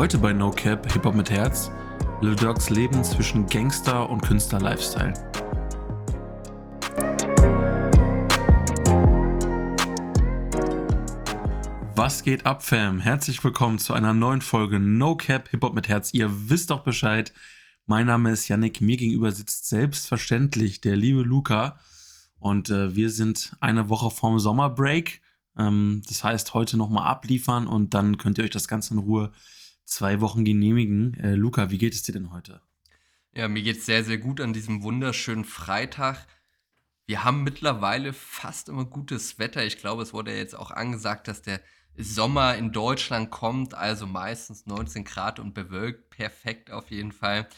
Heute bei No Cap Hip Hop mit Herz. Lil Durks Leben zwischen Gangster und Künstler-Lifestyle. Was geht ab, Fam? Herzlich willkommen zu einer neuen Folge No Cap Hip Hop mit Herz. Ihr wisst doch Bescheid. Mein Name ist Yannick. Mir gegenüber sitzt selbstverständlich der liebe Luca. Und äh, wir sind eine Woche vorm Sommerbreak. Ähm, das heißt, heute nochmal abliefern und dann könnt ihr euch das Ganze in Ruhe zwei Wochen genehmigen. Äh, Luca, wie geht es dir denn heute? Ja, mir geht es sehr, sehr gut an diesem wunderschönen Freitag. Wir haben mittlerweile fast immer gutes Wetter. Ich glaube, es wurde ja jetzt auch angesagt, dass der Sommer in Deutschland kommt, also meistens 19 Grad und bewölkt. Perfekt auf jeden Fall.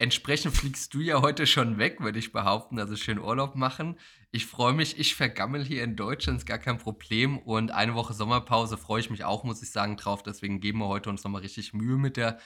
Entsprechend fliegst du ja heute schon weg, würde ich behaupten, also schön Urlaub machen. Ich freue mich, ich vergammel hier in Deutschland, ist gar kein Problem. Und eine Woche Sommerpause freue ich mich auch, muss ich sagen, drauf. Deswegen geben wir heute uns nochmal richtig Mühe mit der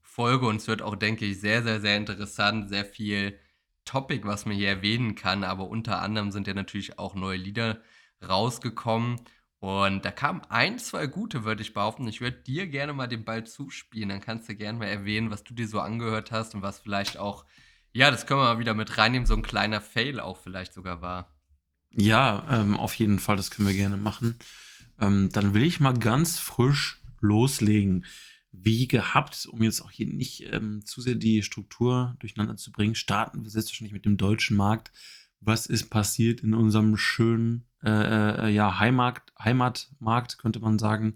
Folge. Und es wird auch, denke ich, sehr, sehr, sehr interessant. Sehr viel Topic, was man hier erwähnen kann. Aber unter anderem sind ja natürlich auch neue Lieder rausgekommen. Und da kamen ein, zwei gute, würde ich behaupten. Ich würde dir gerne mal den Ball zuspielen. Dann kannst du gerne mal erwähnen, was du dir so angehört hast und was vielleicht auch, ja, das können wir mal wieder mit reinnehmen, so ein kleiner Fail auch vielleicht sogar war. Ja, ähm, auf jeden Fall, das können wir gerne machen. Ähm, dann will ich mal ganz frisch loslegen. Wie gehabt, um jetzt auch hier nicht ähm, zu sehr die Struktur durcheinander zu bringen, starten wir selbstverständlich mit dem deutschen Markt. Was ist passiert in unserem schönen äh, äh, ja, Heimat, Heimatmarkt, könnte man sagen.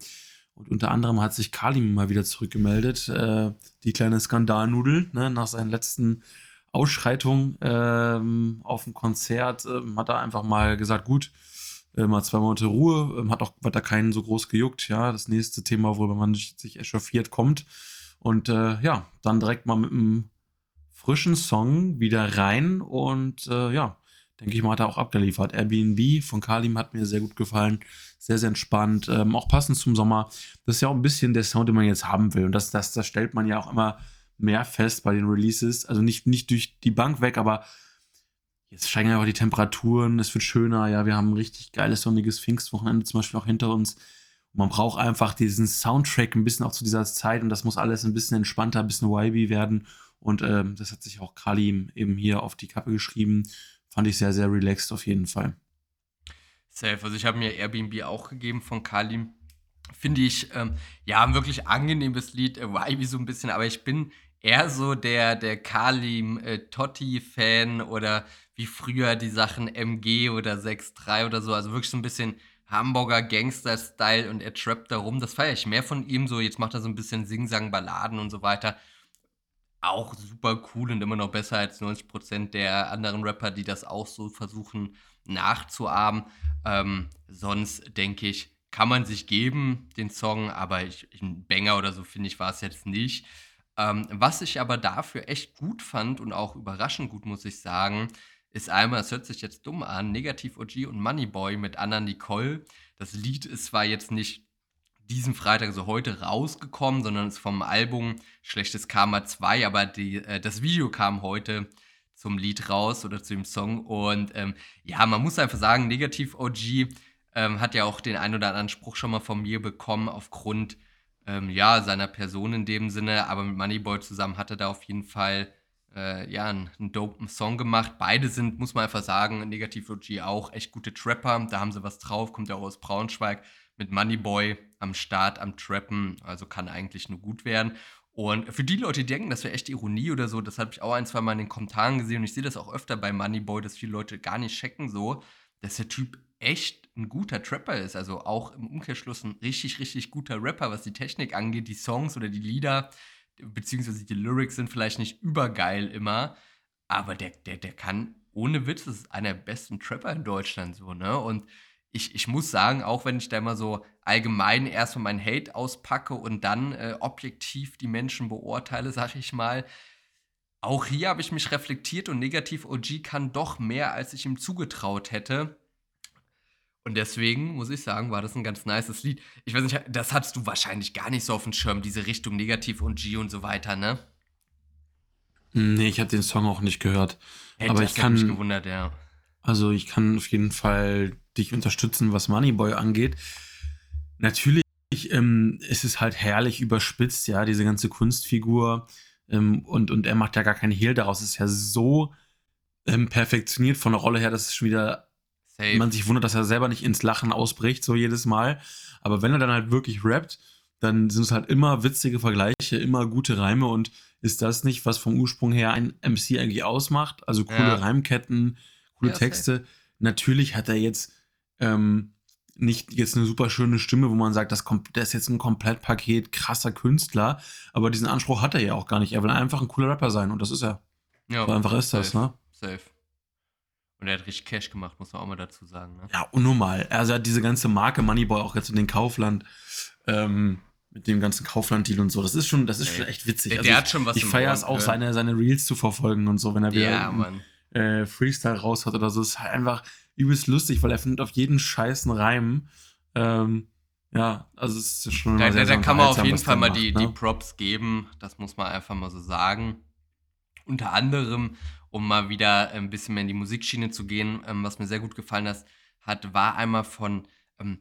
Und unter anderem hat sich Kalim mal wieder zurückgemeldet, äh, die kleine Skandalnudel, ne, nach seinen letzten Ausschreitungen ähm, auf dem Konzert, äh, hat er einfach mal gesagt, gut, äh, mal zwei Monate Ruhe, ähm, hat auch da keinen so groß gejuckt, ja, das nächste Thema, worüber man sich, echauffiert, kommt. Und äh, ja, dann direkt mal mit einem frischen Song wieder rein und äh, ja, denke ich mal, hat er auch abgeliefert. Airbnb von Kalim hat mir sehr gut gefallen. Sehr, sehr entspannt. Ähm, auch passend zum Sommer. Das ist ja auch ein bisschen der Sound, den man jetzt haben will. Und das, das, das stellt man ja auch immer mehr fest bei den Releases. Also nicht, nicht durch die Bank weg, aber jetzt steigen auch die Temperaturen. Es wird schöner. Ja, wir haben ein richtig geiles sonniges Pfingstwochenende zum Beispiel auch hinter uns. Und man braucht einfach diesen Soundtrack ein bisschen auch zu dieser Zeit. Und das muss alles ein bisschen entspannter, ein bisschen YB werden. Und ähm, das hat sich auch Kalim eben hier auf die Kappe geschrieben fand ich sehr, sehr relaxed auf jeden Fall. Safe. Also ich habe mir Airbnb auch gegeben von Kalim. Finde ich, ähm, ja, ein wirklich angenehmes Lied, äh, Vibe so ein bisschen, aber ich bin eher so der, der Kalim äh, oder wie früher die Sachen MG oder 6.3 oder so, also wirklich so ein bisschen Hamburger Gangster-Style und er trappt da rum. Das feiere ich mehr von ihm so. Jetzt macht er so ein bisschen Sing-Sang-Balladen und so weiter auch super cool und immer noch besser als 90% der anderen Rapper, die das auch so versuchen nachzuahmen. Ähm, sonst denke ich, kann man sich geben, den Song, aber ich, ich ein Banger oder so finde ich war es jetzt nicht. Ähm, was ich aber dafür echt gut fand und auch überraschend gut, muss ich sagen, ist einmal, es hört sich jetzt dumm an, Negativ OG und Moneyboy mit Anna Nicole. Das Lied ist zwar jetzt nicht diesen Freitag, also heute rausgekommen, sondern ist vom Album Schlechtes Karma 2, aber die, äh, das Video kam heute zum Lied raus oder zu dem Song. Und ähm, ja, man muss einfach sagen, Negativ OG ähm, hat ja auch den ein oder anderen Spruch schon mal von mir bekommen, aufgrund ähm, ja, seiner Person in dem Sinne. Aber mit Moneyboy zusammen hat er da auf jeden Fall äh, ja, einen, einen dopen Song gemacht. Beide sind, muss man einfach sagen, Negativ OG auch echt gute Trapper. Da haben sie was drauf, kommt ja auch aus Braunschweig mit Moneyboy am Start, am Trappen. Also kann eigentlich nur gut werden. Und für die Leute, die denken, das wäre echt Ironie oder so, das habe ich auch ein, zwei Mal in den Kommentaren gesehen und ich sehe das auch öfter bei Moneyboy, dass viele Leute gar nicht checken so, dass der Typ echt ein guter Trapper ist. Also auch im Umkehrschluss ein richtig, richtig guter Rapper, was die Technik angeht. Die Songs oder die Lieder, beziehungsweise die Lyrics sind vielleicht nicht übergeil immer, aber der, der, der kann ohne Witz, das ist einer der besten Trapper in Deutschland so, ne? Und ich, ich muss sagen, auch wenn ich da immer so allgemein erstmal meinen Hate auspacke und dann äh, objektiv die Menschen beurteile, sag ich mal, auch hier habe ich mich reflektiert und negativ OG kann doch mehr, als ich ihm zugetraut hätte. Und deswegen muss ich sagen, war das ein ganz nices Lied. Ich weiß nicht, das hattest du wahrscheinlich gar nicht so auf dem Schirm, diese Richtung negativ und G und so weiter, ne? Nee, ich habe den Song auch nicht gehört. Hätte aber ich kann mich gewundert, ja. Also ich kann auf jeden Fall dich unterstützen, was Moneyboy angeht. Natürlich ich, ähm, es ist halt herrlich überspitzt, ja, diese ganze Kunstfigur. Ähm, und, und er macht ja gar keinen Hehl daraus. Es ist ja so ähm, perfektioniert von der Rolle her, dass es schon wieder Safe. man sich wundert, dass er selber nicht ins Lachen ausbricht, so jedes Mal. Aber wenn er dann halt wirklich rappt, dann sind es halt immer witzige Vergleiche, immer gute Reime und ist das nicht, was vom Ursprung her ein MC eigentlich ausmacht? Also coole ja. Reimketten, coole ja, Texte. Safe. Natürlich hat er jetzt ähm, nicht jetzt eine super schöne Stimme, wo man sagt, das, das ist jetzt ein Komplettpaket krasser Künstler, aber diesen Anspruch hat er ja auch gar nicht. Er will einfach ein cooler Rapper sein und das ist er. Ja, so einfach ist safe, das, ne? Safe. Und er hat richtig Cash gemacht, muss man auch mal dazu sagen. Ne? Ja, unnormal. Also er hat diese ganze Marke Moneyboy auch jetzt in den Kaufland, ähm, mit dem ganzen Kaufland-Deal und so. Das ist schon, das ist schon echt witzig. Der, also der ich, hat schon was Ich feiere es auch, seine, seine Reels zu verfolgen und so, wenn er wieder ja, einen, äh, Freestyle raus hat oder so. Das ist halt einfach übelst lustig, weil er findet auf jeden scheißen Reim. Ähm, ja, also es ist schon. Da, da, da kann man auf jeden Fall mal macht, die, ne? die Props geben. Das muss man einfach mal so sagen. Unter anderem, um mal wieder ein bisschen mehr in die Musikschiene zu gehen, ähm, was mir sehr gut gefallen hat, hat war einmal von ähm,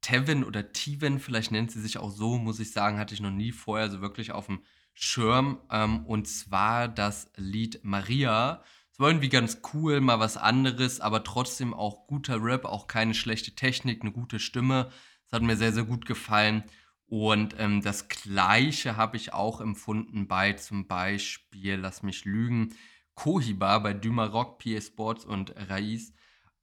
Tevin oder Tivin, vielleicht nennt sie sich auch so, muss ich sagen, hatte ich noch nie vorher so wirklich auf dem Schirm. Ähm, und zwar das Lied Maria. Es war irgendwie ganz cool, mal was anderes, aber trotzdem auch guter Rap, auch keine schlechte Technik, eine gute Stimme. Das hat mir sehr, sehr gut gefallen. Und ähm, das Gleiche habe ich auch empfunden bei zum Beispiel, lass mich lügen, Kohiba bei Dumarock, PA Sports und Raiz.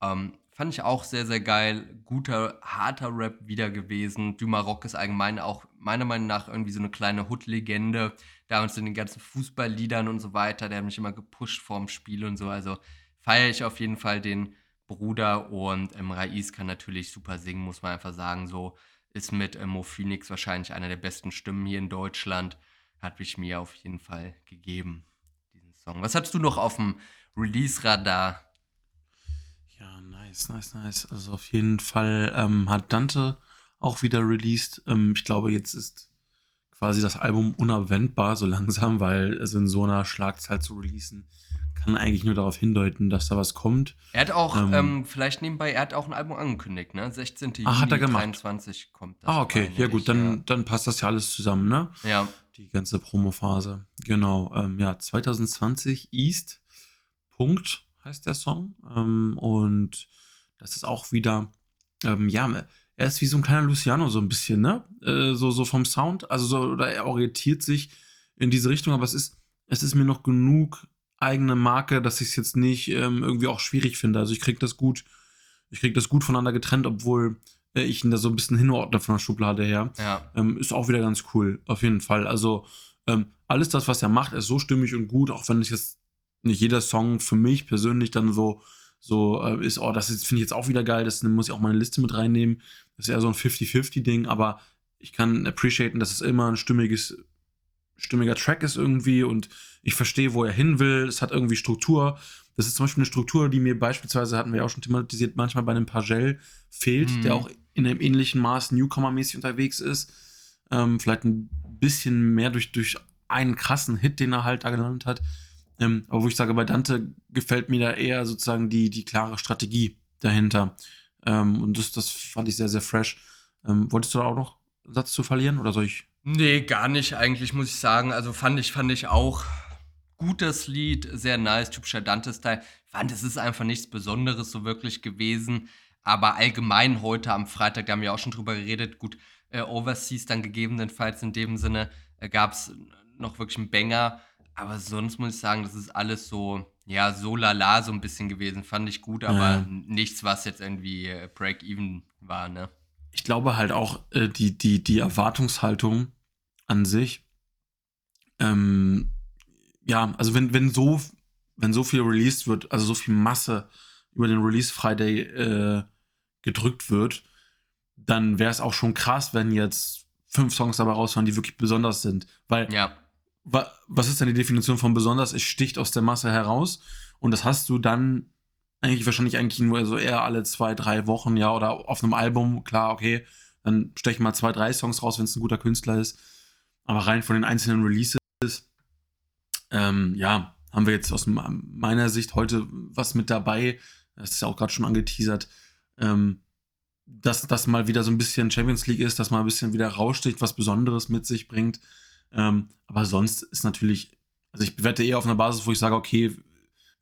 Ähm, fand ich auch sehr, sehr geil. Guter, harter Rap wieder gewesen. Dumarock ist allgemein auch meiner Meinung nach irgendwie so eine kleine Hood-Legende. Da uns in den ganzen Fußballliedern und so weiter. Der hat mich immer gepusht vorm Spiel und so. Also feiere ich auf jeden Fall den Bruder. Und ähm, Raiz kann natürlich super singen, muss man einfach sagen. So ist mit äh, Mo Phoenix wahrscheinlich einer der besten Stimmen hier in Deutschland. Hat mich mir auf jeden Fall gegeben, diesen Song. Was hast du noch auf dem Release-Radar? Ja, nice, nice, nice. Also auf jeden Fall ähm, hat Dante auch wieder released. Ähm, ich glaube, jetzt ist quasi das Album unabwendbar so langsam, weil es in so einer Schlagzahl zu releasen kann eigentlich nur darauf hindeuten, dass da was kommt. Er hat auch, ähm, ähm, vielleicht nebenbei, er hat auch ein Album angekündigt, ne? 16. Ah, hat er gemacht. 23 kommt das. Ah, okay, ja gut, dann, ja. dann passt das ja alles zusammen, ne? Ja. Die ganze Promophase. Genau, ähm, ja, 2020 East, Punkt heißt der Song. Ähm, und das ist auch wieder, ähm, ja, er ist wie so ein kleiner Luciano so ein bisschen, ne? Äh, so, so vom Sound, also so, oder er orientiert sich in diese Richtung, aber es ist, es ist mir noch genug eigene Marke, dass ich es jetzt nicht ähm, irgendwie auch schwierig finde. Also ich kriege das gut, ich kriege das gut voneinander getrennt, obwohl äh, ich ihn da so ein bisschen hinordne von der Schublade her. Ja. Ähm, ist auch wieder ganz cool, auf jeden Fall. Also ähm, alles das, was er macht, ist so stimmig und gut, auch wenn ich jetzt nicht jeder Song für mich persönlich dann so so äh, ist, oh, das finde ich jetzt auch wieder geil, das muss ich auch meine Liste mit reinnehmen. Das ist eher so ein 50-50-Ding, aber ich kann appreciaten, dass es immer ein stimmiges stimmiger Track ist irgendwie und ich verstehe, wo er hin will. Es hat irgendwie Struktur. Das ist zum Beispiel eine Struktur, die mir beispielsweise, hatten wir ja auch schon thematisiert, manchmal bei einem Pagel fehlt, mhm. der auch in einem ähnlichen Maß Newcomer-mäßig unterwegs ist. Ähm, vielleicht ein bisschen mehr durch, durch einen krassen Hit, den er halt da genannt hat. Ähm, aber wo ich sage, bei Dante gefällt mir da eher sozusagen die, die klare Strategie dahinter. Ähm, und das, das fand ich sehr, sehr fresh. Ähm, wolltest du da auch noch einen Satz zu verlieren oder soll ich Nee, gar nicht eigentlich, muss ich sagen. Also fand ich, fand ich auch gutes Lied, sehr nice, typischer Dante-Style. Fand, es ist einfach nichts Besonderes so wirklich gewesen. Aber allgemein heute am Freitag, da haben wir auch schon drüber geredet, gut, äh, Overseas dann gegebenenfalls in dem Sinne äh, gab es noch wirklich einen Banger. Aber sonst muss ich sagen, das ist alles so, ja, so lala so ein bisschen gewesen. Fand ich gut, aber ja. nichts, was jetzt irgendwie äh, Break-Even war, ne? ich glaube halt auch, äh, die, die, die Erwartungshaltung an sich, ähm, ja, also wenn, wenn so, wenn so viel released wird, also so viel Masse über den Release Friday äh, gedrückt wird, dann wäre es auch schon krass, wenn jetzt fünf Songs dabei rausfahren, die wirklich besonders sind. Weil, ja. Wa, was ist denn die Definition von besonders? Es sticht aus der Masse heraus und das hast du dann eigentlich wahrscheinlich eigentlich nur so eher alle zwei, drei Wochen, ja, oder auf einem Album, klar, okay, dann stechen mal zwei, drei Songs raus, wenn es ein guter Künstler ist. Aber rein von den einzelnen Releases, ähm, ja, haben wir jetzt aus meiner Sicht heute was mit dabei. Das ist ja auch gerade schon angeteasert. Ähm, dass das mal wieder so ein bisschen Champions League ist, dass mal ein bisschen wieder raussticht, was Besonderes mit sich bringt. Ähm, aber sonst ist natürlich, also ich bewerte eher auf einer Basis, wo ich sage, okay,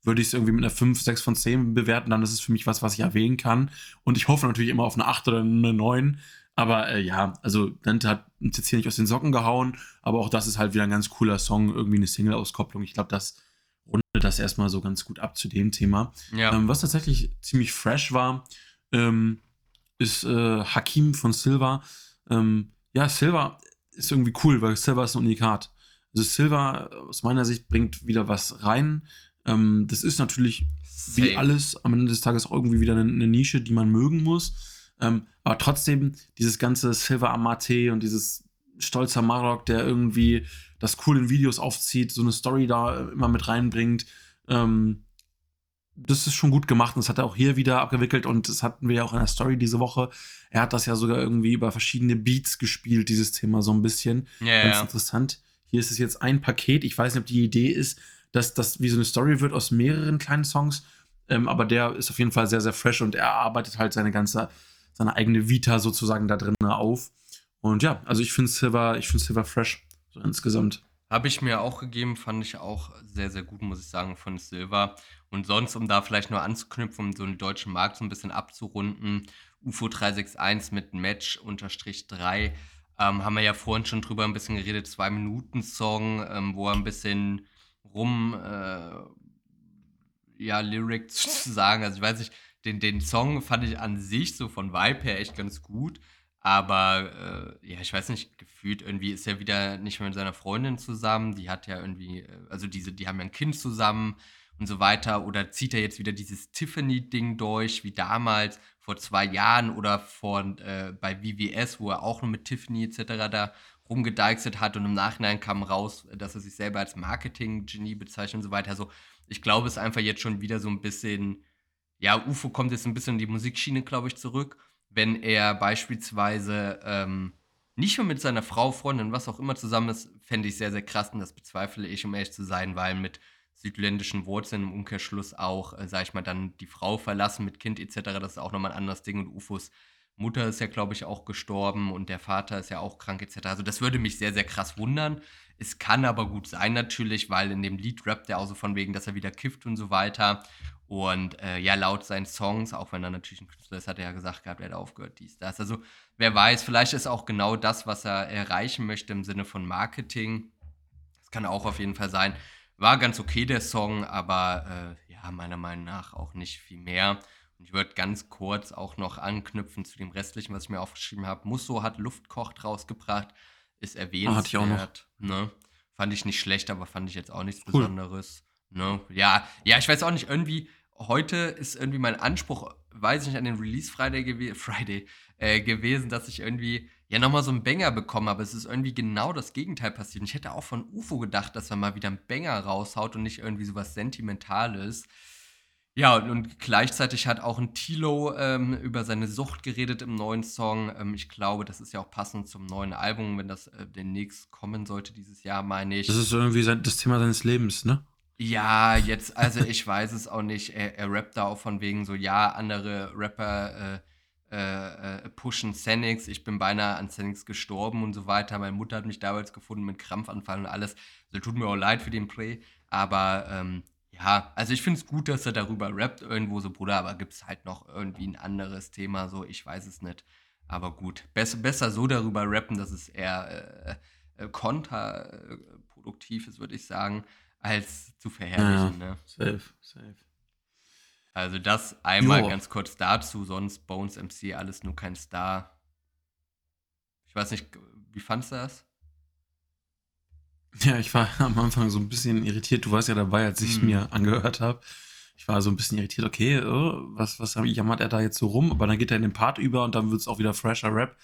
würde ich es irgendwie mit einer 5, 6 von 10 bewerten, dann ist es für mich was, was ich erwähnen kann. Und ich hoffe natürlich immer auf eine 8 oder eine 9. Aber äh, ja, also Dante hat uns jetzt hier nicht aus den Socken gehauen, aber auch das ist halt wieder ein ganz cooler Song, irgendwie eine Single-Auskopplung. Ich glaube, das rundet das erstmal so ganz gut ab zu dem Thema. Ja. Ähm, was tatsächlich ziemlich fresh war, ähm, ist äh, Hakim von Silva. Ähm, ja, Silva ist irgendwie cool, weil Silva ist ein Unikat. Also Silva aus meiner Sicht bringt wieder was rein. Ähm, das ist natürlich Same. wie alles am Ende des Tages auch irgendwie wieder eine, eine Nische, die man mögen muss. Ähm, aber trotzdem, dieses ganze Silva Amate und dieses stolzer Marok, der irgendwie das cool in Videos aufzieht, so eine Story da immer mit reinbringt. Ähm, das ist schon gut gemacht und das hat er auch hier wieder abgewickelt und das hatten wir ja auch in der Story diese Woche. Er hat das ja sogar irgendwie über verschiedene Beats gespielt, dieses Thema so ein bisschen. Ja, Ganz ja. interessant. Hier ist es jetzt ein Paket. Ich weiß nicht, ob die Idee ist, dass das wie so eine Story wird aus mehreren kleinen Songs. Ähm, aber der ist auf jeden Fall sehr, sehr fresh und er arbeitet halt seine ganze, seine eigene Vita sozusagen da drin auf. Und ja, also ich finde Silver, ich finde Silver fresh, so insgesamt. Habe ich mir auch gegeben, fand ich auch sehr, sehr gut, muss ich sagen, von Silver. Und sonst, um da vielleicht nur anzuknüpfen, um so den deutschen Markt so ein bisschen abzurunden, UFO 361 mit Match unterstrich 3, ähm, haben wir ja vorhin schon drüber ein bisschen geredet, zwei Minuten Song, ähm, wo er ein bisschen rum, äh, ja, Lyrics zu sagen. Also ich weiß nicht, den, den Song fand ich an sich so von Vibe her echt ganz gut. Aber äh, ja, ich weiß nicht, gefühlt irgendwie ist er wieder nicht mehr mit seiner Freundin zusammen. Die hat ja irgendwie, äh, also diese, die haben ja ein Kind zusammen und so weiter. Oder zieht er jetzt wieder dieses Tiffany-Ding durch, wie damals vor zwei Jahren oder vor, äh, bei VVS, wo er auch noch mit Tiffany etc. da rumgedeichselt hat und im Nachhinein kam raus, dass er sich selber als Marketing-Genie bezeichnet und so weiter. Also ich glaube, es ist einfach jetzt schon wieder so ein bisschen, ja, UFO kommt jetzt ein bisschen in die Musikschiene, glaube ich, zurück. Wenn er beispielsweise ähm, nicht mehr mit seiner Frau, Freundin, was auch immer zusammen ist, fände ich sehr, sehr krass und das bezweifle ich, um ehrlich zu sein, weil mit südländischen Wurzeln im Umkehrschluss auch, äh, sag ich mal, dann die Frau verlassen mit Kind etc., das ist auch nochmal ein anderes Ding und UFOs Mutter ist ja, glaube ich, auch gestorben und der Vater ist ja auch krank etc. Also das würde mich sehr, sehr krass wundern. Es kann aber gut sein natürlich, weil in dem Lied rappt er auch so von wegen, dass er wieder kifft und so weiter. Und äh, ja, laut seinen Songs, auch wenn er natürlich ein Künstler ist, hat er ja gesagt gehabt, er hat aufgehört, dies, das. Also wer weiß, vielleicht ist auch genau das, was er erreichen möchte im Sinne von Marketing. Das kann auch auf jeden Fall sein. War ganz okay der Song, aber äh, ja, meiner Meinung nach auch nicht viel mehr. Und ich würde ganz kurz auch noch anknüpfen zu dem restlichen, was ich mir aufgeschrieben habe. Musso hat Luftkocht rausgebracht, ist erwähnt. Ah, hatte ich auch noch. Ne? Fand ich nicht schlecht, aber fand ich jetzt auch nichts cool. Besonderes. Ne? Ja, ja, ich weiß auch nicht, irgendwie, heute ist irgendwie mein Anspruch, weiß ich nicht, an den Release Friday, gew Friday äh, gewesen, dass ich irgendwie ja nochmal so einen Banger bekomme, aber es ist irgendwie genau das Gegenteil passiert. Und ich hätte auch von UFO gedacht, dass er mal wieder einen Banger raushaut und nicht irgendwie sowas Sentimentales. Ja, und, und, gleichzeitig hat auch ein Tilo ähm, über seine Sucht geredet im neuen Song. Ähm, ich glaube, das ist ja auch passend zum neuen Album, wenn das äh, demnächst kommen sollte dieses Jahr, meine ich. Das ist irgendwie sein, das Thema seines Lebens, ne? Ja, jetzt, also ich weiß es auch nicht. Er, er rappt da auch von wegen so, ja, andere Rapper äh, äh, äh pushen Xenix. Ich bin beinahe an Xenix gestorben und so weiter. Meine Mutter hat mich damals gefunden mit Krampfanfall und alles. Also tut mir auch leid für den Play. Aber ähm, ja, also ich finde es gut, dass er darüber rappt irgendwo so, Bruder, aber gibt es halt noch irgendwie ein anderes Thema so, ich weiß es nicht. Aber gut, besser, besser so darüber rappen, dass es eher äh, äh, kontraproduktiv ist, würde ich sagen, als zu verherrlichen. Ja, ne? Safe, safe. Also das einmal jo. ganz kurz dazu, sonst Bones MC, alles nur kein Star. Ich weiß nicht, wie fandest du das? Ja, ich war am Anfang so ein bisschen irritiert. Du warst ja dabei, als ich es mhm. mir angehört habe. Ich war so ein bisschen irritiert, okay, oh, was, was jammert er da jetzt so rum? Aber dann geht er in den Part über und dann wird es auch wieder fresher Rap.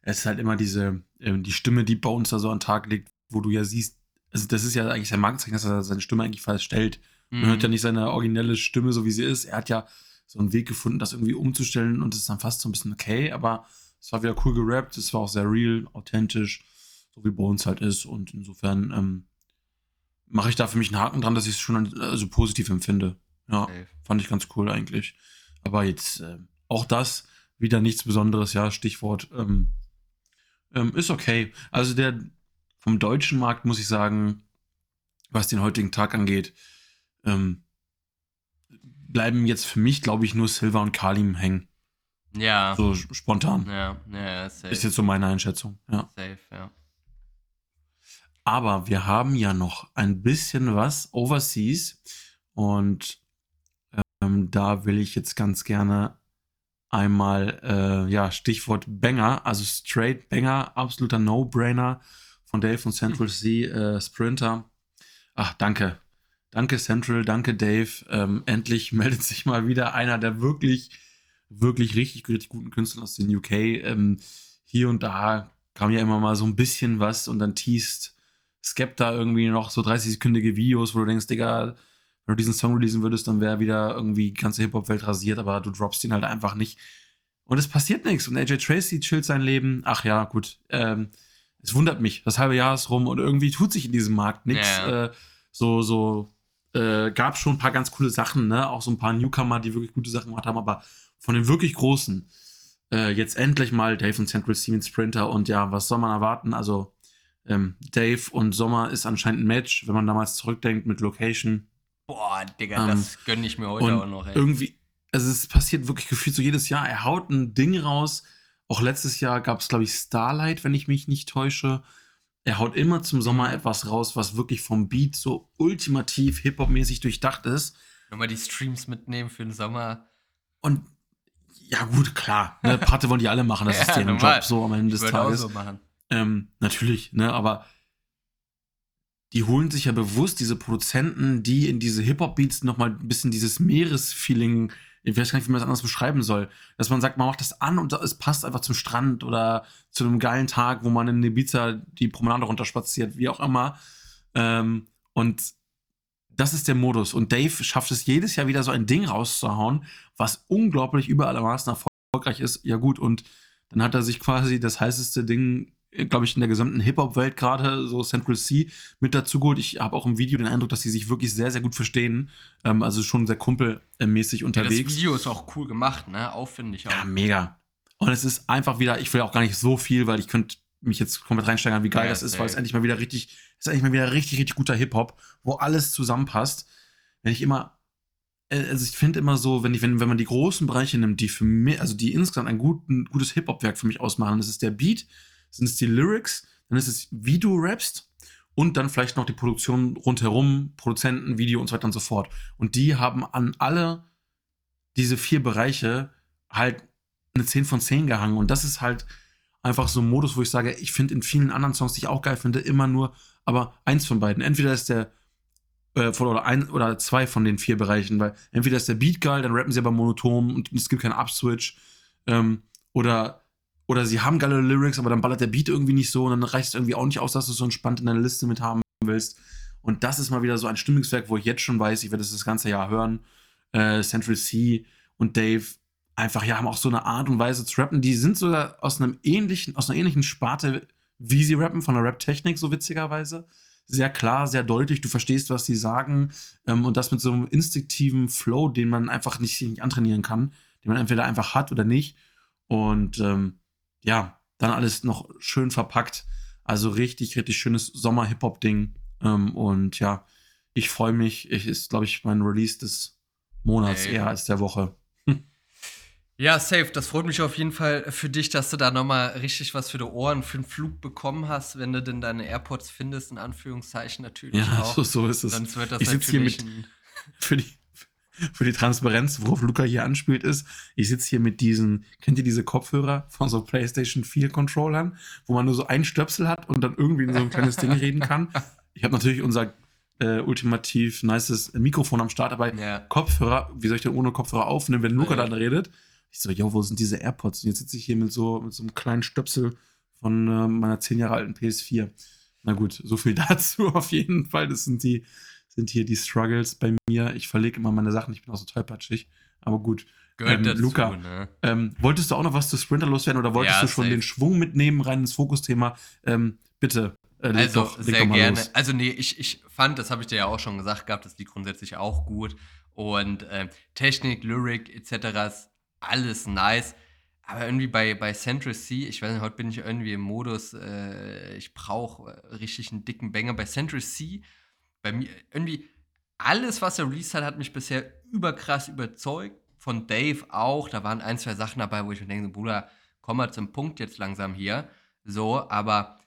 Es ist halt immer diese, äh, die Stimme, die Bones da so an den Tag legt, wo du ja siehst, also das ist ja eigentlich sein Markenzeichen, dass er seine Stimme eigentlich verstellt. Man hört ja mhm. nicht seine originelle Stimme, so wie sie ist. Er hat ja so einen Weg gefunden, das irgendwie umzustellen und es ist dann fast so ein bisschen okay, aber es war wieder cool gerappt, es war auch sehr real, authentisch so wie Bones halt ist. Und insofern ähm, mache ich da für mich einen Haken dran, dass ich es schon also positiv empfinde. Ja, okay. fand ich ganz cool eigentlich. Aber jetzt äh, auch das wieder nichts Besonderes, ja, Stichwort. Ähm, ähm, ist okay. Also der vom deutschen Markt muss ich sagen, was den heutigen Tag angeht, ähm, bleiben jetzt für mich, glaube ich, nur Silva und Kalim hängen. Ja. So spontan. Ja, ja, safe. Ist jetzt so meine Einschätzung. Ja. Safe, ja. Aber wir haben ja noch ein bisschen was overseas und ähm, da will ich jetzt ganz gerne einmal, äh, ja, Stichwort Banger, also straight Banger, absoluter No-Brainer von Dave von Central C äh, Sprinter. Ach, danke. Danke Central, danke Dave. Ähm, endlich meldet sich mal wieder einer der wirklich, wirklich richtig, richtig guten Künstler aus den UK. Ähm, hier und da kam ja immer mal so ein bisschen was und dann teast Skepta irgendwie noch so 30-sekündige Videos, wo du denkst, Digga, wenn du diesen Song releasen würdest, dann wäre wieder irgendwie die ganze Hip-Hop-Welt rasiert, aber du droppst ihn halt einfach nicht. Und es passiert nichts. Und AJ Tracy chillt sein Leben. Ach ja, gut. Ähm, es wundert mich. Das halbe Jahr ist rum und irgendwie tut sich in diesem Markt nichts. Ja. Äh, so, so, äh, gab schon ein paar ganz coole Sachen, ne? Auch so ein paar Newcomer, die wirklich gute Sachen gemacht haben, aber von den wirklich großen, äh, jetzt endlich mal Dave und Central Siemens Sprinter und ja, was soll man erwarten? Also, ähm, Dave und Sommer ist anscheinend ein Match, wenn man damals zurückdenkt mit Location. Boah, Digga, Ähm, das gönne ich mir heute auch noch, ey. irgendwie, also es passiert wirklich gefühlt so jedes Jahr. Er haut ein Ding raus. Auch letztes Jahr gab es, glaube ich, Starlight, wenn ich mich nicht täusche. Er haut immer zum Sommer etwas raus, was wirklich vom Beat so ultimativ Hip-Hop-mäßig durchdacht ist. Nochmal die Streams mitnehmen für den Sommer. Und ja, gut, klar. Ne, Parte wollen die alle machen, das Ja, ist deren normal. Job so am Ende Ich des würde auch Tages. so machen. Ähm, natürlich, ne, aber die holen sich ja bewusst diese Produzenten, die in diese Hip-Hop-Beats nochmal ein bisschen dieses Meeresfeeling, ich weiß gar nicht, wie man das anders beschreiben soll, dass man sagt, man macht das an und es passt einfach zum Strand oder zu einem geilen Tag, wo man in Ibiza die Promenade runterspaziert, wie auch immer. Ähm, und das ist der Modus. Und Dave schafft es jedes Jahr wieder so ein Ding rauszuhauen, was unglaublich über alle Maßen erfolgreich ist. Ja, gut, und dann hat er sich quasi das heißeste Ding, glaube ich, in der gesamten Hip-Hop-Welt gerade, so Central C, mit dazu geholt. Ich habe auch im Video den Eindruck, dass sie sich wirklich sehr, sehr gut verstehen. Ähm, also schon sehr kumpelmäßig Ja, unterwegs. das Video ist auch cool gemacht, ne? Aufwendig auch. Ja, mega. Und es ist einfach wieder, ich will auch gar nicht so viel, weil ich könnte mich jetzt komplett reinsteigern, wie geil Ja, das ist, weil es endlich mal wieder richtig, es ist endlich mal wieder richtig, richtig guter Hip-Hop, wo alles zusammenpasst. Wenn ich immer, äh, also ich finde immer so, wenn ich, wenn, wenn man die großen Bereiche nimmt, die für mich, also die insgesamt ein guten, gutes Hip-Hop-Werk für mich ausmachen, das ist der Beat, sind es die Lyrics, dann ist es, wie du rappst und dann vielleicht noch die Produktion rundherum, Produzenten, Video und so weiter und so fort. Und die haben an alle diese vier Bereiche halt eine 10 von 10 gehangen. Und das ist halt einfach so ein Modus, wo ich sage, ich finde in vielen anderen Songs, die ich auch geil finde, immer nur, aber eins von beiden. Entweder ist der äh, oder ein oder zwei von den vier Bereichen, weil entweder ist der Beat geil, dann rappen sie aber monoton und es gibt keinen Upswitch. Ähm, oder, oder sie haben geile Lyrics, aber dann ballert der Beat irgendwie nicht so und dann reicht es irgendwie auch nicht aus, dass du es so entspannt in deiner Liste mit haben willst. Und das ist mal wieder so ein Stimmungswerk, wo ich jetzt schon weiß, ich werde es das ganze Jahr hören. Äh, Central C und Dave einfach, ja, haben auch so eine Art und Weise zu rappen. Die sind sogar aus einem ähnlichen, aus einer ähnlichen Sparte, wie sie rappen, von der Rap-Technik, so witzigerweise. Sehr klar, sehr deutlich, du verstehst, was sie sagen. Ähm, und das mit so einem instinktiven Flow, den man einfach nicht, nicht antrainieren kann, den man entweder einfach hat oder nicht. Und ähm, ja, dann alles noch schön verpackt. Also richtig, richtig schönes Sommer-Hip-Hop-Ding. Ähm, und ja, ich freue mich. Ich ist, glaube ich, mein Release des Monats Ey. eher als der Woche. Ja, safe. Das freut mich auf jeden Fall für dich, dass du da nochmal richtig was für die Ohren, für den Flug bekommen hast, wenn du denn deine AirPods findest, in Anführungszeichen natürlich Ja, auch. so, so ist es. Sonst wird das Ich sitz hier mit- Für die, für die Transparenz, worauf Luca hier anspielt, ist, ich sitze hier mit diesen, kennt ihr diese Kopfhörer von so PlayStation 4 Controllern, wo man nur so ein Stöpsel hat und dann irgendwie in so ein kleines Ding reden kann? Ich habe natürlich unser äh, ultimativ nices Mikrofon am Start, aber Ja. Kopfhörer, wie soll ich denn ohne Kopfhörer aufnehmen, wenn Luca Ja. dann redet? Ich so, yo, wo sind diese AirPods? Und jetzt sitze ich hier mit so, mit so einem kleinen Stöpsel von äh, meiner zehn Jahre alten PS4. Na gut, so viel dazu auf jeden Fall. Das sind die, sind hier die Struggles bei mir. Ich verlege immer meine Sachen, ich bin auch so tollpatschig. Aber gut. Gehört Ähm, dazu, Luca, ne? Ähm, wolltest du auch noch was zu Sprinter loswerden oder wolltest Ja, du schon safe. den Schwung mitnehmen, rein ins Fokusthema? Ähm, bitte, äh, Also doch, sehr gerne. los. Also nee, ich, ich fand, das habe ich dir ja auch schon gesagt gehabt, das Lied grundsätzlich auch gut. Und ähm, Technik, Lyric etc. ist alles nice. aber irgendwie bei, bei Central C, ich weiß nicht, heute bin ich irgendwie im Modus, äh, ich brauche äh, richtig einen dicken Banger. Bei Central C, bei mir, irgendwie alles, was er released hat, hat mich bisher überkrass überzeugt. Von Dave auch, da waren ein, zwei Sachen dabei, wo ich mir denke, Bruder, komm mal zum Punkt jetzt langsam hier. So, aber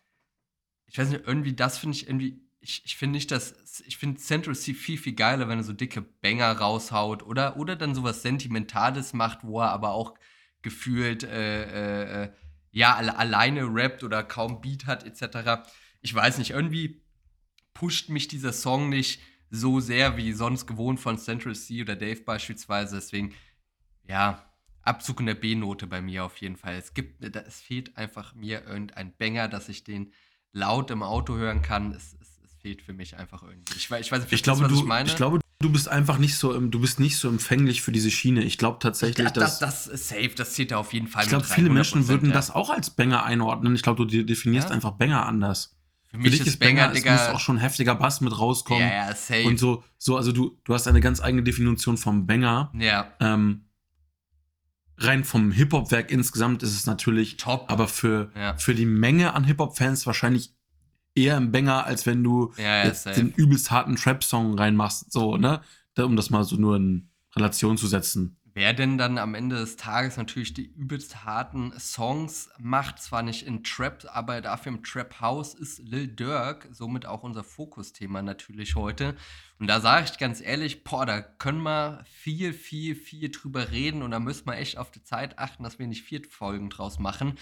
ich weiß nicht, irgendwie das finde ich irgendwie, ich, ich finde nicht, dass, ich finde Central C viel, viel geiler, wenn er so dicke Banger raushaut oder, oder dann sowas Sentimentales macht, wo er aber auch gefühlt, äh, äh, ja, alle, alleine rappt oder kaum Beat hat, etc. Ich weiß nicht, irgendwie pusht mich dieser Song nicht so sehr wie sonst gewohnt von Central C oder Dave beispielsweise. Deswegen, ja, Abzug in der B-Note bei mir auf jeden Fall. Es gibt, es fehlt einfach mir irgendein Banger, dass ich den laut im Auto hören kann. Es, es, es fehlt für mich einfach irgendwie. Ich, ich weiß nicht, ich glaube, was du, ich meine. Ich glaube, du bist einfach nicht so, du bist nicht so empfänglich für diese Schiene. Ich glaube tatsächlich, dass. Das, das ist safe, das zählt da auf jeden Fall. Ich glaube, viele Menschen würden ja. das auch als Banger einordnen. Ich glaube, du definierst ja. einfach Banger anders. Für mich Für ist Banger, Banger es muss auch schon heftiger Bass mit rauskommen. Ja, ja, safe. Und so, so also du, du hast eine ganz eigene Definition vom Banger. Ja. Ähm, rein vom Hip-Hop-Werk insgesamt ist es natürlich top, aber für, ja. für die Menge an Hip-Hop-Fans wahrscheinlich eher ein Banger, als wenn du ja, ja, jetzt den übelst harten Trap-Song reinmachst, so, ne? Um das mal so nur in Relation zu setzen. Wer denn dann am Ende des Tages natürlich die übelst harten Songs macht, zwar nicht in Trap, aber dafür im Trap House ist Lil Durk, somit auch unser Fokusthema natürlich heute. Und da sage ich ganz ehrlich, boah, da können wir viel, viel, viel drüber reden und da müssen wir echt auf die Zeit achten, dass wir nicht vier Folgen draus machen.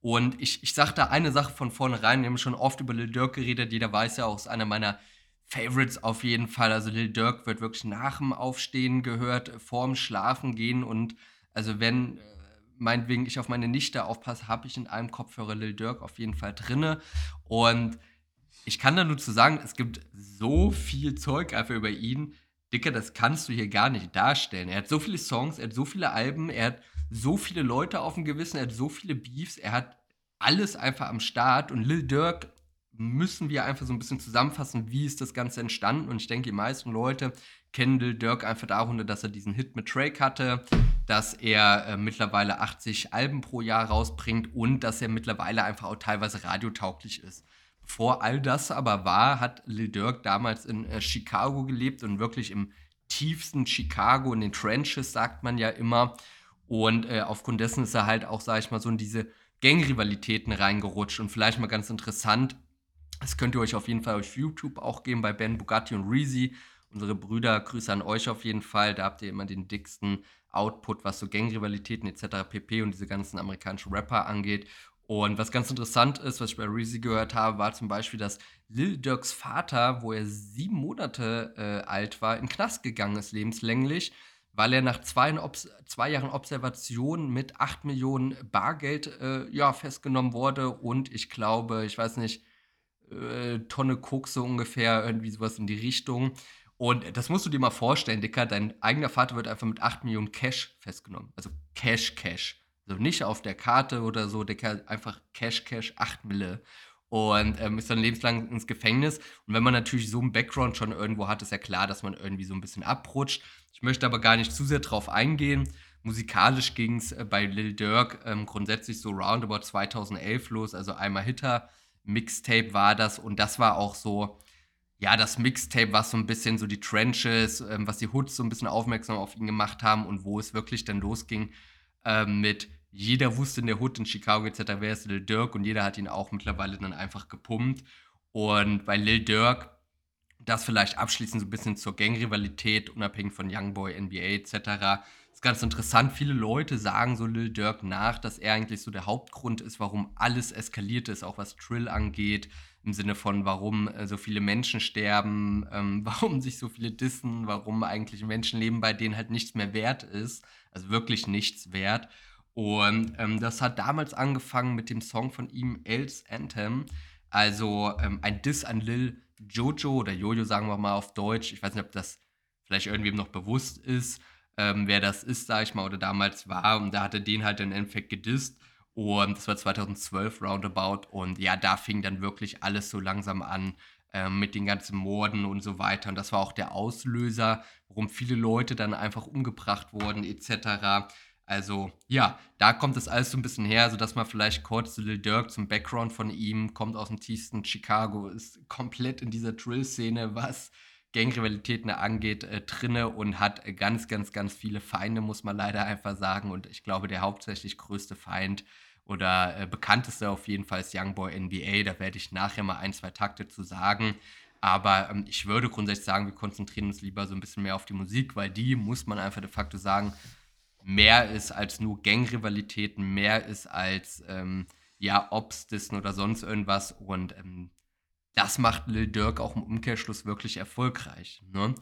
Und ich, ich sage da eine Sache von vornherein, wir haben schon oft über Lil Durk geredet, jeder weiß ja auch, ist einer meiner Favorites auf jeden Fall. Also Lil Durk wird wirklich nach dem Aufstehen gehört, vorm Schlafen gehen und also wenn äh, meinetwegen ich auf meine Nichte aufpasse, habe ich in einem Kopfhörer Lil Durk auf jeden Fall drinne und ich kann da nur zu sagen, es gibt so viel Zeug einfach über ihn. Dicker, das kannst du hier gar nicht darstellen. Er hat so viele Songs, er hat so viele Alben, er hat so viele Leute auf dem Gewissen, er hat so viele Beefs, er hat alles einfach am Start und Lil Durk müssen wir einfach so ein bisschen zusammenfassen, wie ist das Ganze entstanden. Und ich denke, die meisten Leute kennen Lil Dirk einfach darunter, dass er diesen Hit mit Drake hatte, dass er äh, mittlerweile 80 Alben pro Jahr rausbringt und dass er mittlerweile einfach auch teilweise radiotauglich ist. Bevor all das aber war, hat Lil Dirk damals in äh, Chicago gelebt und wirklich im tiefsten Chicago, in den Trenches, sagt man ja immer. Und äh, aufgrund dessen ist er halt auch, sag ich mal, so in diese Gangrivalitäten reingerutscht. Und vielleicht mal ganz interessant, das könnt ihr euch auf jeden Fall auf YouTube auch geben bei Ben Bugatti und Reezy. Unsere Brüder, Grüße an euch auf jeden Fall. Da habt ihr immer den dicksten Output, was so Gangrivalitäten etc. pp. und diese ganzen amerikanischen Rapper angeht. Und was ganz interessant ist, was ich bei Reezy gehört habe, war zum Beispiel, dass Lil Durks Vater, wo er sieben Monate äh, alt war, in Knast gegangen ist, lebenslänglich, weil er nach zwei, zwei Jahren Observation mit 8 Millionen Bargeld äh, ja, festgenommen wurde. Und ich glaube, ich weiß nicht, äh, Tonne Koks so ungefähr, irgendwie sowas in die Richtung. Und das musst du dir mal vorstellen, Dicker, dein eigener Vater wird einfach mit 8 Millionen Cash festgenommen. Also Cash, Cash. Also nicht auf der Karte oder so, Dicker, einfach Cash, Cash, 8 Mille. Und ähm, ist dann lebenslang ins Gefängnis. Und wenn man natürlich so einen Background schon irgendwo hat, ist ja klar, dass man irgendwie so ein bisschen abrutscht. Ich möchte aber gar nicht zu sehr drauf eingehen. Musikalisch ging es äh, bei Lil Durk ähm, grundsätzlich so roundabout 2011 los, also einmal Hitter, Mixtape war das und das war auch so, ja, das Mixtape, was so ein bisschen so die Trenches, ähm, was die Hoods so ein bisschen aufmerksam auf ihn gemacht haben und wo es wirklich dann losging ähm, mit jeder wusste in der Hood in Chicago etc., wer ist Lil Dirk und jeder hat ihn auch mittlerweile dann einfach gepumpt. Und bei Lil Dirk, das vielleicht abschließend so ein bisschen zur Gangrivalität, unabhängig von Youngboy, NBA etc., ganz interessant. Viele Leute sagen so Lil Durk nach, dass er eigentlich so der Hauptgrund ist, warum alles eskaliert ist, auch was Trill angeht. Im Sinne von, warum äh, so viele Menschen sterben, ähm, warum sich so viele dissen, warum eigentlich Menschen leben, bei denen halt nichts mehr wert ist. Also wirklich nichts wert. Und ähm, das hat damals angefangen mit dem Song von ihm, Else Anthem. Also ähm, ein Diss an Lil Jojo oder Jojo, sagen wir mal auf Deutsch. Ich weiß nicht, ob das vielleicht irgendwem noch bewusst ist ähm, wer das ist, sag ich mal, oder damals war. Und da hat er den halt im Endeffekt gedisst. Und das war 2012 roundabout. Und ja, da fing dann wirklich alles so langsam an äh, mit den ganzen Morden und so weiter. Und das war auch der Auslöser, warum viele Leute dann einfach umgebracht wurden, etc. Also, ja, da kommt das alles so ein bisschen her, sodass man vielleicht kurz Lil Durk zum Background von ihm, kommt aus dem tiefsten Chicago, ist komplett in dieser Drill-Szene, was Gangrivalitäten angeht, äh, drinne und hat ganz, ganz, ganz viele Feinde, muss man leider einfach sagen. Und ich glaube, der hauptsächlich größte Feind oder äh, bekannteste auf jeden Fall ist Youngboy NBA. Da werde ich nachher mal ein, zwei Takte zu sagen. Aber ähm, ich würde grundsätzlich sagen, wir konzentrieren uns lieber so ein bisschen mehr auf die Musik, weil die, muss man einfach de facto sagen, mehr ist als nur Gangrivalitäten, mehr ist als ähm, ja, Obstisten oder sonst irgendwas. Und ähm, das macht Lil Durk auch im Umkehrschluss wirklich erfolgreich. Ne?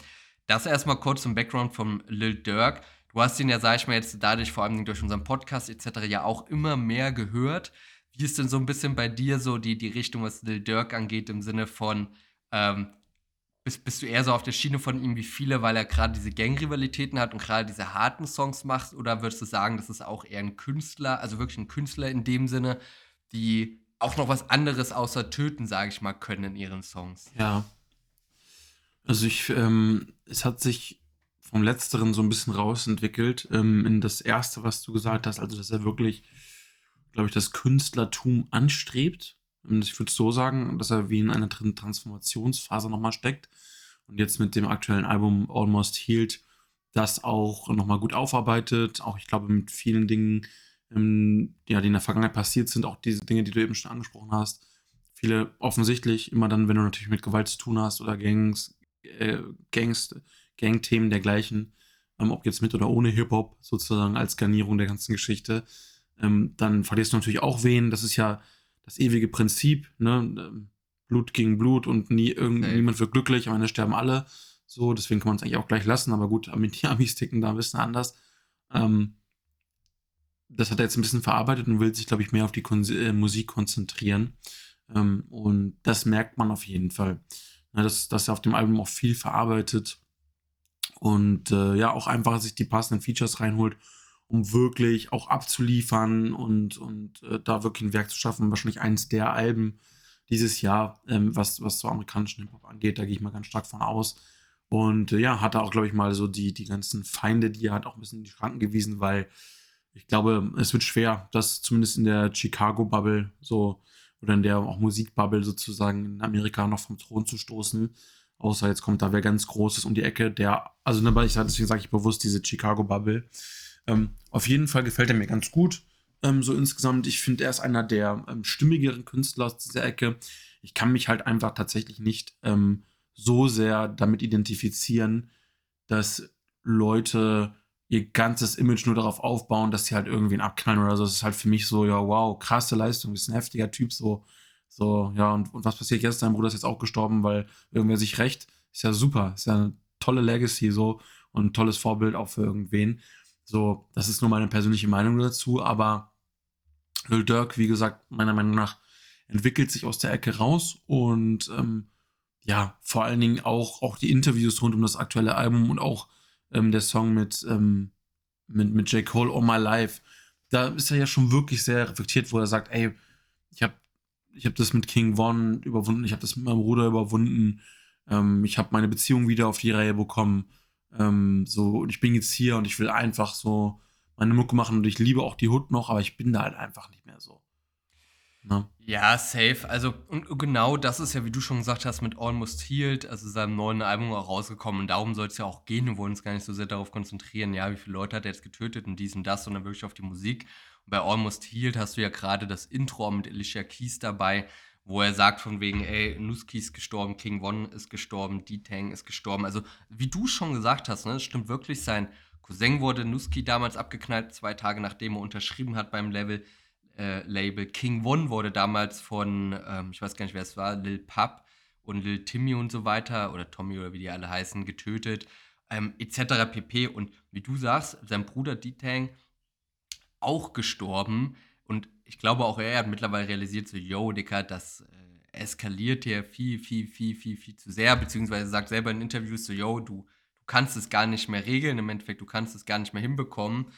Das erstmal kurz zum Background von Lil Durk. Du hast ihn ja, sag ich mal, jetzt dadurch, vor allem durch unseren Podcast etc., ja auch immer mehr gehört. Wie ist denn so ein bisschen bei dir so die, die Richtung, was Lil Durk angeht, im Sinne von, ähm, bist, bist du eher so auf der Schiene von ihm wie viele, weil er gerade diese Gangrivalitäten hat und gerade diese harten Songs macht? Oder würdest du sagen, das ist auch eher ein Künstler, also wirklich ein Künstler in dem Sinne, die auch noch was anderes außer töten, sage ich mal, können in ihren Songs? Ja. Also ich, ähm, es hat sich vom Letzteren so ein bisschen rausentwickelt ähm, in das Erste, was du gesagt hast, also dass er wirklich, glaube ich, das Künstlertum anstrebt ich würde so sagen, dass er wie in einer dritten Transformationsphase nochmal steckt und jetzt mit dem aktuellen Album Almost Healed das auch nochmal gut aufarbeitet. Auch ich glaube mit vielen Dingen, ähm, ja, die in der Vergangenheit passiert sind, auch diese Dinge, die du eben schon angesprochen hast. Viele offensichtlich, immer dann, wenn du natürlich mit Gewalt zu tun hast oder Gangs, äh, Gangs, Gang-Themen dergleichen, ähm, ob jetzt mit oder ohne Hip-Hop sozusagen als Garnierung der ganzen Geschichte, ähm, dann verlierst du natürlich auch wen. Das ist ja das ewige Prinzip, ne? Blut gegen Blut und nie irgend, okay. niemand wird glücklich, am Ende sterben alle. So, deswegen kann man es eigentlich auch gleich lassen, aber gut, die Amis ticken da ein bisschen anders. Ähm, das hat er jetzt ein bisschen verarbeitet und will sich, glaube ich, mehr auf die Kon äh, Musik konzentrieren. Ähm, und das merkt man auf jeden Fall. Ja, dass, dass er auf dem Album auch viel verarbeitet und äh, ja, auch einfach sich die passenden Features reinholt um wirklich auch abzuliefern und, und äh, da wirklich ein Werk zu schaffen. Wahrscheinlich eines der Alben dieses Jahr, ähm, was, was so amerikanischen Hip-Hop angeht, da gehe ich mal ganz stark von aus. Und äh, ja, hat er auch, glaube ich, mal so die, die ganzen Feinde, die er hat, auch ein bisschen in die Schranken gewiesen, weil ich glaube, es wird schwer, das zumindest in der Chicago-Bubble so oder in der auch Musikbubble sozusagen in Amerika noch vom Thron zu stoßen. Außer jetzt kommt da wer ganz Großes um die Ecke, der, also ne, ich, deswegen sage ich bewusst diese Chicago-Bubble. Ähm, auf jeden Fall gefällt er mir ganz gut. Ähm, so insgesamt, ich finde, er ist einer der ähm, stimmigeren Künstler aus dieser Ecke. Ich kann mich halt einfach tatsächlich nicht ähm, so sehr damit identifizieren, dass Leute ihr ganzes Image nur darauf aufbauen, dass sie halt irgendwie einen abknallen oder so. Das ist halt für mich so, ja, wow, krasse Leistung, ist ein heftiger Typ, so, so, ja, und, und was passiert jetzt? Dein Bruder ist jetzt auch gestorben, weil irgendwer sich rächt. Ist ja super, ist ja eine tolle Legacy, so, und ein tolles Vorbild auch für irgendwen. So, das ist nur meine persönliche Meinung dazu, aber Lil Dirk, wie gesagt, meiner Meinung nach entwickelt sich aus der Ecke raus und ähm, ja, vor allen Dingen auch, auch die Interviews rund um das aktuelle Album und auch ähm, der Song mit, ähm, mit, mit J. Cole All My Life. Da ist er ja schon wirklich sehr reflektiert, wo er sagt, ey, ich habe ich hab das mit King Von überwunden, ich habe das mit meinem Bruder überwunden, ähm, ich habe meine Beziehung wieder auf die Reihe bekommen. Ähm, so, und ich bin jetzt hier und ich will einfach so meine Mucke machen und ich liebe auch die Hood noch, aber ich bin da halt einfach nicht mehr so. Ne? Ja, safe. Also, und genau das ist ja, wie du schon gesagt hast, mit Almost Healed, also seinem neuen Album auch rausgekommen. Und darum soll es ja auch gehen. Wir wollen uns gar nicht so sehr darauf konzentrieren, ja, wie viele Leute hat er jetzt getötet und dies und das, sondern wirklich auf die Musik. Und bei Almost Healed hast du ja gerade das Intro mit Alicia Keys dabei, wo er sagt von wegen, ey, Nuski ist gestorben, King One ist gestorben, D-Tang ist gestorben. Also, wie du schon gesagt hast, ne, das stimmt wirklich, sein Cousin wurde Nuski damals abgeknallt, zwei Tage nachdem er unterschrieben hat beim Level, äh, Label. King One wurde damals von, ähm, ich weiß gar nicht, wer es war, Lil Pup und Lil Timmy und so weiter, oder Tommy oder wie die alle heißen, getötet, ähm, etc. pp. Und wie du sagst, sein Bruder D-Tang auch gestorben. Und ich glaube auch er hat mittlerweile realisiert, so, yo, Dicker, das äh, eskaliert hier viel, viel, viel, viel, viel zu sehr, beziehungsweise sagt selber in Interviews so, yo, du, du kannst es gar nicht mehr regeln, im Endeffekt, du kannst es gar nicht mehr hinbekommen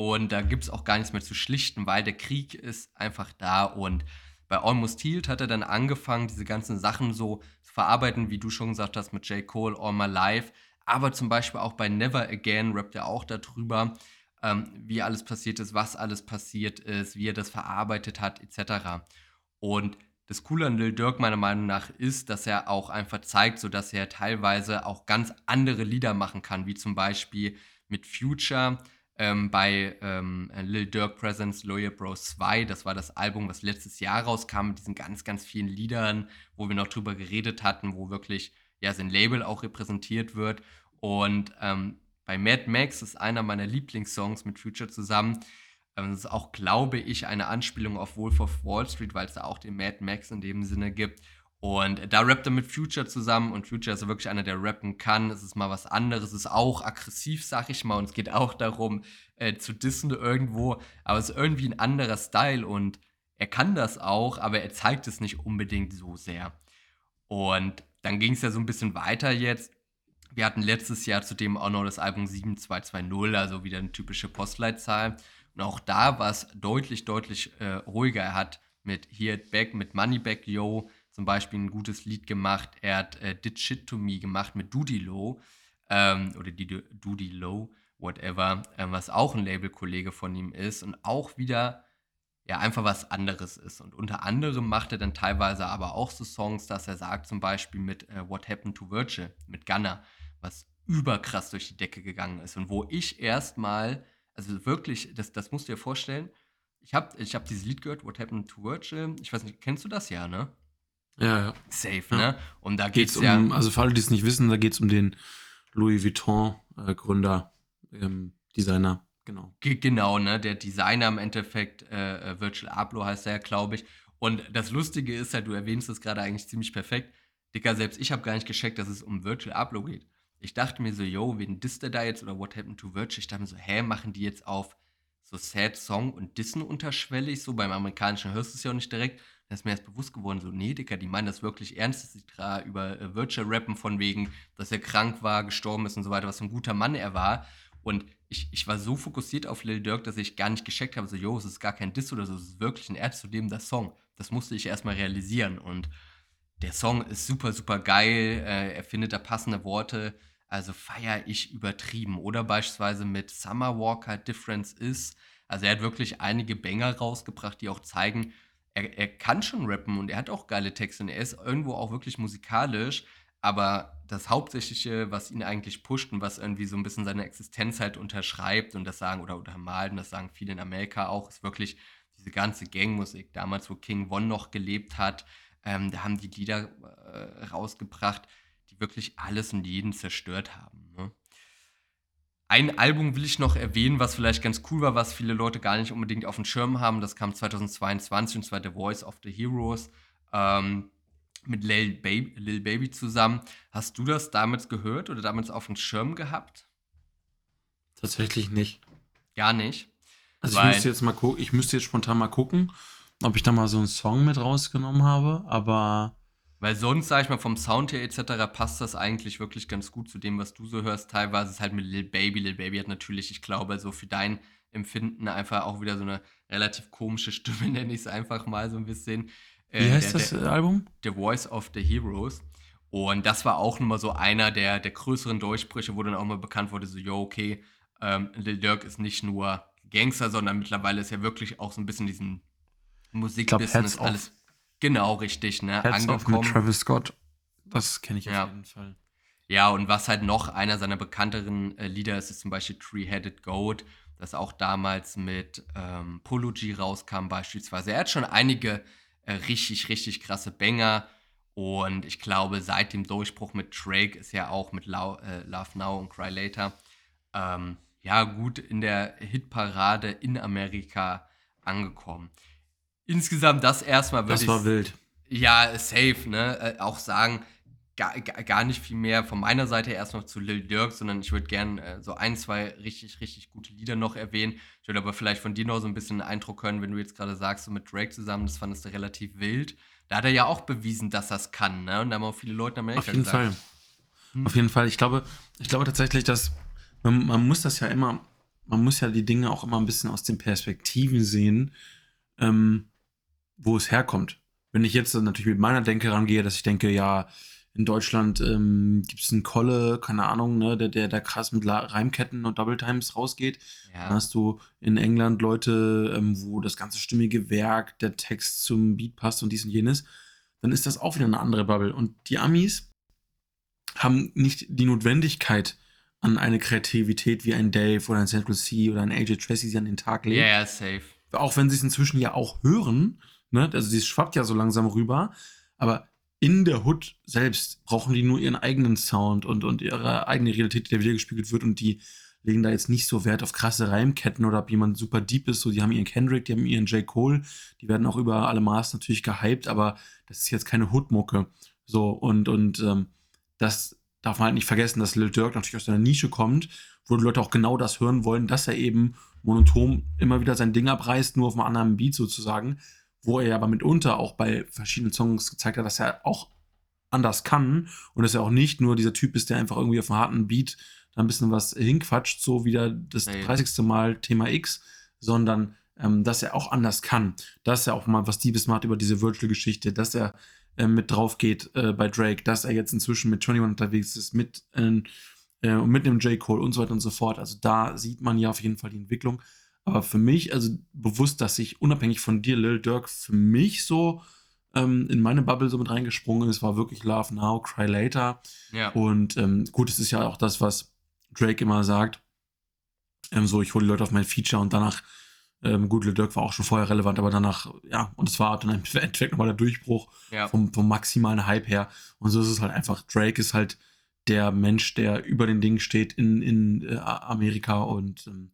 und da gibt es auch gar nichts mehr zu schlichten, weil der Krieg ist einfach da und bei Almost Healed hat er dann angefangen, diese ganzen Sachen so zu verarbeiten, wie du schon gesagt hast, mit J. Cole, All My Life, aber zum Beispiel auch bei Never Again rappt er auch darüber, ähm, wie alles passiert ist, was alles passiert ist, wie er das verarbeitet hat, etc. Und das Coole an Lil Durk meiner Meinung nach ist, dass er auch einfach zeigt, so dass er teilweise auch ganz andere Lieder machen kann, wie zum Beispiel mit Future ähm, bei ähm, Lil Durk Presents Loyal Bros 2. Das war das Album, was letztes Jahr rauskam mit diesen ganz, ganz vielen Liedern, wo wir noch drüber geredet hatten, wo wirklich ja sein Label auch repräsentiert wird. Und ähm, bei Mad Max ist einer meiner Lieblingssongs mit Future zusammen. Ähm, das ist auch, glaube ich, eine Anspielung auf Wolf of Wall Street, weil es da auch den Mad Max in dem Sinne gibt. Und da rappt er mit Future zusammen und Future ist wirklich einer, der rappen kann. Es ist mal was anderes, es ist auch aggressiv, sag ich mal, und es geht auch darum, äh, zu dissen irgendwo. Aber es ist irgendwie ein anderer Style und er kann das auch, aber er zeigt es nicht unbedingt so sehr. Und dann ging es ja so ein bisschen weiter jetzt. Wir hatten letztes Jahr zudem auch noch das Album 7220, also wieder eine typische Postleitzahl. Und auch da war es deutlich, deutlich äh, ruhiger. Er hat mit Here It Back, mit Money Back Yo zum Beispiel ein gutes Lied gemacht. Er hat äh, Did Shit to Me gemacht mit Doody Low ähm, oder die Doody Low, whatever, äh, was auch ein Labelkollege von ihm ist und auch wieder ja einfach was anderes ist. Und unter anderem macht er dann teilweise aber auch so Songs, dass er sagt, zum Beispiel mit äh, What Happened to Virgil, mit Gunner, was überkrass durch die Decke gegangen ist und wo ich erstmal also wirklich, das, das musst du dir vorstellen. Ich habe ich hab dieses Lied gehört, What Happened to Virgil. Ich weiß nicht, kennst du das ja, ne? Ja, ja. Safe, ja. ne? Und da geht's, geht's ja. um, also für alle, die es nicht wissen, da geht es um den Louis Vuitton-Gründer, äh, ähm, Designer, genau. Genau, ne? Der Designer im Endeffekt, äh, äh Virgil Abloh heißt er, glaube ich. Und das Lustige ist ja, du erwähnst es gerade eigentlich ziemlich perfekt. Dicker, selbst ich habe gar nicht gescheckt, dass es um Virgil Abloh geht ich dachte mir so, yo, wen disst der da jetzt oder What Happened to Virgil? Ich dachte mir so, hä, machen die jetzt auf so Sad Song und Dissen unterschwellig? So beim Amerikanischen hörst du es ja auch nicht direkt. Da ist mir erst bewusst geworden, so, nee, Dicker, die meinen das wirklich ernst, dass sie da über äh, Virgil rappen, von wegen, dass er krank war, gestorben ist und so weiter, was für ein guter Mann er war. Und ich, ich war so fokussiert auf Lil Durk, dass ich gar nicht gescheckt habe, so, yo, es ist gar kein Diss oder so, es ist wirklich ein ernstzunehmender Song. Das musste ich erstmal realisieren. Und der Song ist super, super geil. Äh, er findet da passende Worte also feiere ich übertrieben. Oder beispielsweise mit Summer Walker Difference ist. Also er hat wirklich einige Banger rausgebracht, die auch zeigen, er, er kann schon rappen und er hat auch geile Texte und er ist irgendwo auch wirklich musikalisch. Aber das Hauptsächliche, was ihn eigentlich pusht und was irgendwie so ein bisschen seine Existenz halt unterschreibt und das sagen oder untermalt, und das sagen viele in Amerika auch, ist wirklich diese ganze Gangmusik. Damals, wo King Von noch gelebt hat, ähm, da haben die Lieder äh, rausgebracht, wirklich alles und jeden zerstört haben. Ein Album will ich noch erwähnen, was vielleicht ganz cool war, was viele Leute gar nicht unbedingt auf dem Schirm haben. Das kam 2022 und zwar The Voice of the Heroes ähm, mit Lil Baby, Lil Baby zusammen. Hast du das damals gehört oder damals auf dem Schirm gehabt? Tatsächlich nicht. Gar nicht. Also ich müsste jetzt mal gucken, ich müsste jetzt spontan mal gucken, ob ich da mal so einen Song mit rausgenommen habe, aber weil sonst, sag ich mal, vom Sound her etc. passt das eigentlich wirklich ganz gut zu dem, was du so hörst. Teilweise ist halt mit Lil Baby. Lil Baby hat natürlich, ich glaube, so für dein Empfinden einfach auch wieder so eine relativ komische Stimme, nenne ich es einfach mal so ein bisschen. Äh, Wie heißt der, das der, Album? The Voice of the Heroes. Und das war auch nochmal so einer der, der größeren Durchbrüche, wo dann auch mal bekannt wurde, so, yo, okay, ähm, Lil Durk ist nicht nur Gangster, sondern mittlerweile ist er wirklich auch so ein bisschen diesen Musikbusiness alles. Genau, richtig, ne? Heads Angekommen. mit Travis Scott. Das kenne ich ja. auf jeden Fall. Ja, und was halt noch einer seiner bekannteren äh, Lieder ist, ist zum Beispiel Three-Headed Goat, das auch damals mit ähm, Polo G rauskam beispielsweise. Er hat schon einige äh, richtig, richtig krasse Banger. Und ich glaube, seit dem Durchbruch mit Drake ist ja auch mit Lau äh, Love Now und Cry Later ähm, ja gut in der Hitparade in Amerika angekommen insgesamt das erstmal Das war wild. Ja, safe, ne? Äh, auch sagen, gar, gar nicht viel mehr von meiner Seite erstmal zu Lil Dirk, sondern ich würde gerne äh, so ein, zwei richtig, richtig gute Lieder noch erwähnen. Ich würde aber vielleicht von dir noch so ein bisschen einen Eindruck hören, wenn du jetzt gerade sagst, so mit Drake zusammen, das fandest du relativ wild. Da hat er ja auch bewiesen, dass es kann, ne? Und da haben auch viele Leute in Amerika Auf jeden gesagt. Fall. Hm. Auf jeden Fall. Ich glaube, ich glaube tatsächlich, dass man, man muss das ja immer, man muss ja die Dinge auch immer ein bisschen aus den Perspektiven sehen. Ähm, wo es herkommt. Wenn ich jetzt natürlich mit meiner Denke rangehe, dass ich denke, ja, in Deutschland ähm, gibt es einen Kolle, keine Ahnung, ne, der, der, der krass mit Reimketten und Double Times rausgeht. Ja. Dann hast du in England Leute, ähm, wo das ganze stimmige Werk, der Text zum Beat passt und dies und jenes. Dann ist das auch wieder eine andere Bubble. Und die Amis haben nicht die Notwendigkeit an eine Kreativität wie ein Dave oder ein Central C oder ein AJ Tracy sie an den Tag legen. Ja, yeah, safe. Auch wenn sie es inzwischen ja auch hören, ne? Also sie schwappt ja so langsam rüber, aber in der Hood selbst brauchen die nur ihren eigenen Sound und, und ihre eigene Realität, die da wiedergespiegelt wird und die legen da jetzt nicht so Wert auf krasse Reimketten oder ob jemand super deep ist. So, die haben ihren Kendrick, die haben ihren J. Cole, die werden auch über alle Maß natürlich gehypt, aber das ist jetzt keine Hood-Mucke. So, und, und ähm, das darf man halt nicht vergessen, dass Lil Durk natürlich aus einer Nische kommt, wo die Leute auch genau das hören wollen, dass er eben monoton immer wieder sein Ding abreißt, nur auf einem anderen Beat sozusagen wo er aber mitunter auch bei verschiedenen Songs gezeigt hat, dass er auch anders kann und dass er auch nicht nur dieser Typ ist, der einfach irgendwie auf einem harten Beat da ein bisschen was hinquatscht, so wieder das hey. 30. Mal Thema X, sondern ähm, dass er auch anders kann, dass er auch mal was Diebes macht über diese Virtual-Geschichte, dass er äh, mit drauf geht äh, bei Drake, dass er jetzt inzwischen mit 21 unterwegs ist, mit, äh, äh, mit einem J. Cole und so weiter und so fort. Also da sieht man ja auf jeden Fall die Entwicklung. Aber für mich, also bewusst, dass ich unabhängig von dir, Lil Dirk, für mich so ähm, in meine Bubble so mit reingesprungen ist, war wirklich Love Now, Cry Later. Ja. Und ähm, gut, es ist ja auch das, was Drake immer sagt. Ähm, so, ich hole die Leute auf mein Feature und danach, ähm, gut, Lil Dirk war auch schon vorher relevant, aber danach, ja, und es war dann im Endeffekt nochmal der Durchbruch ja. vom, vom maximalen Hype her. Und so ist es halt einfach. Drake ist halt der Mensch, der über den Dingen steht in, in äh, Amerika und ähm,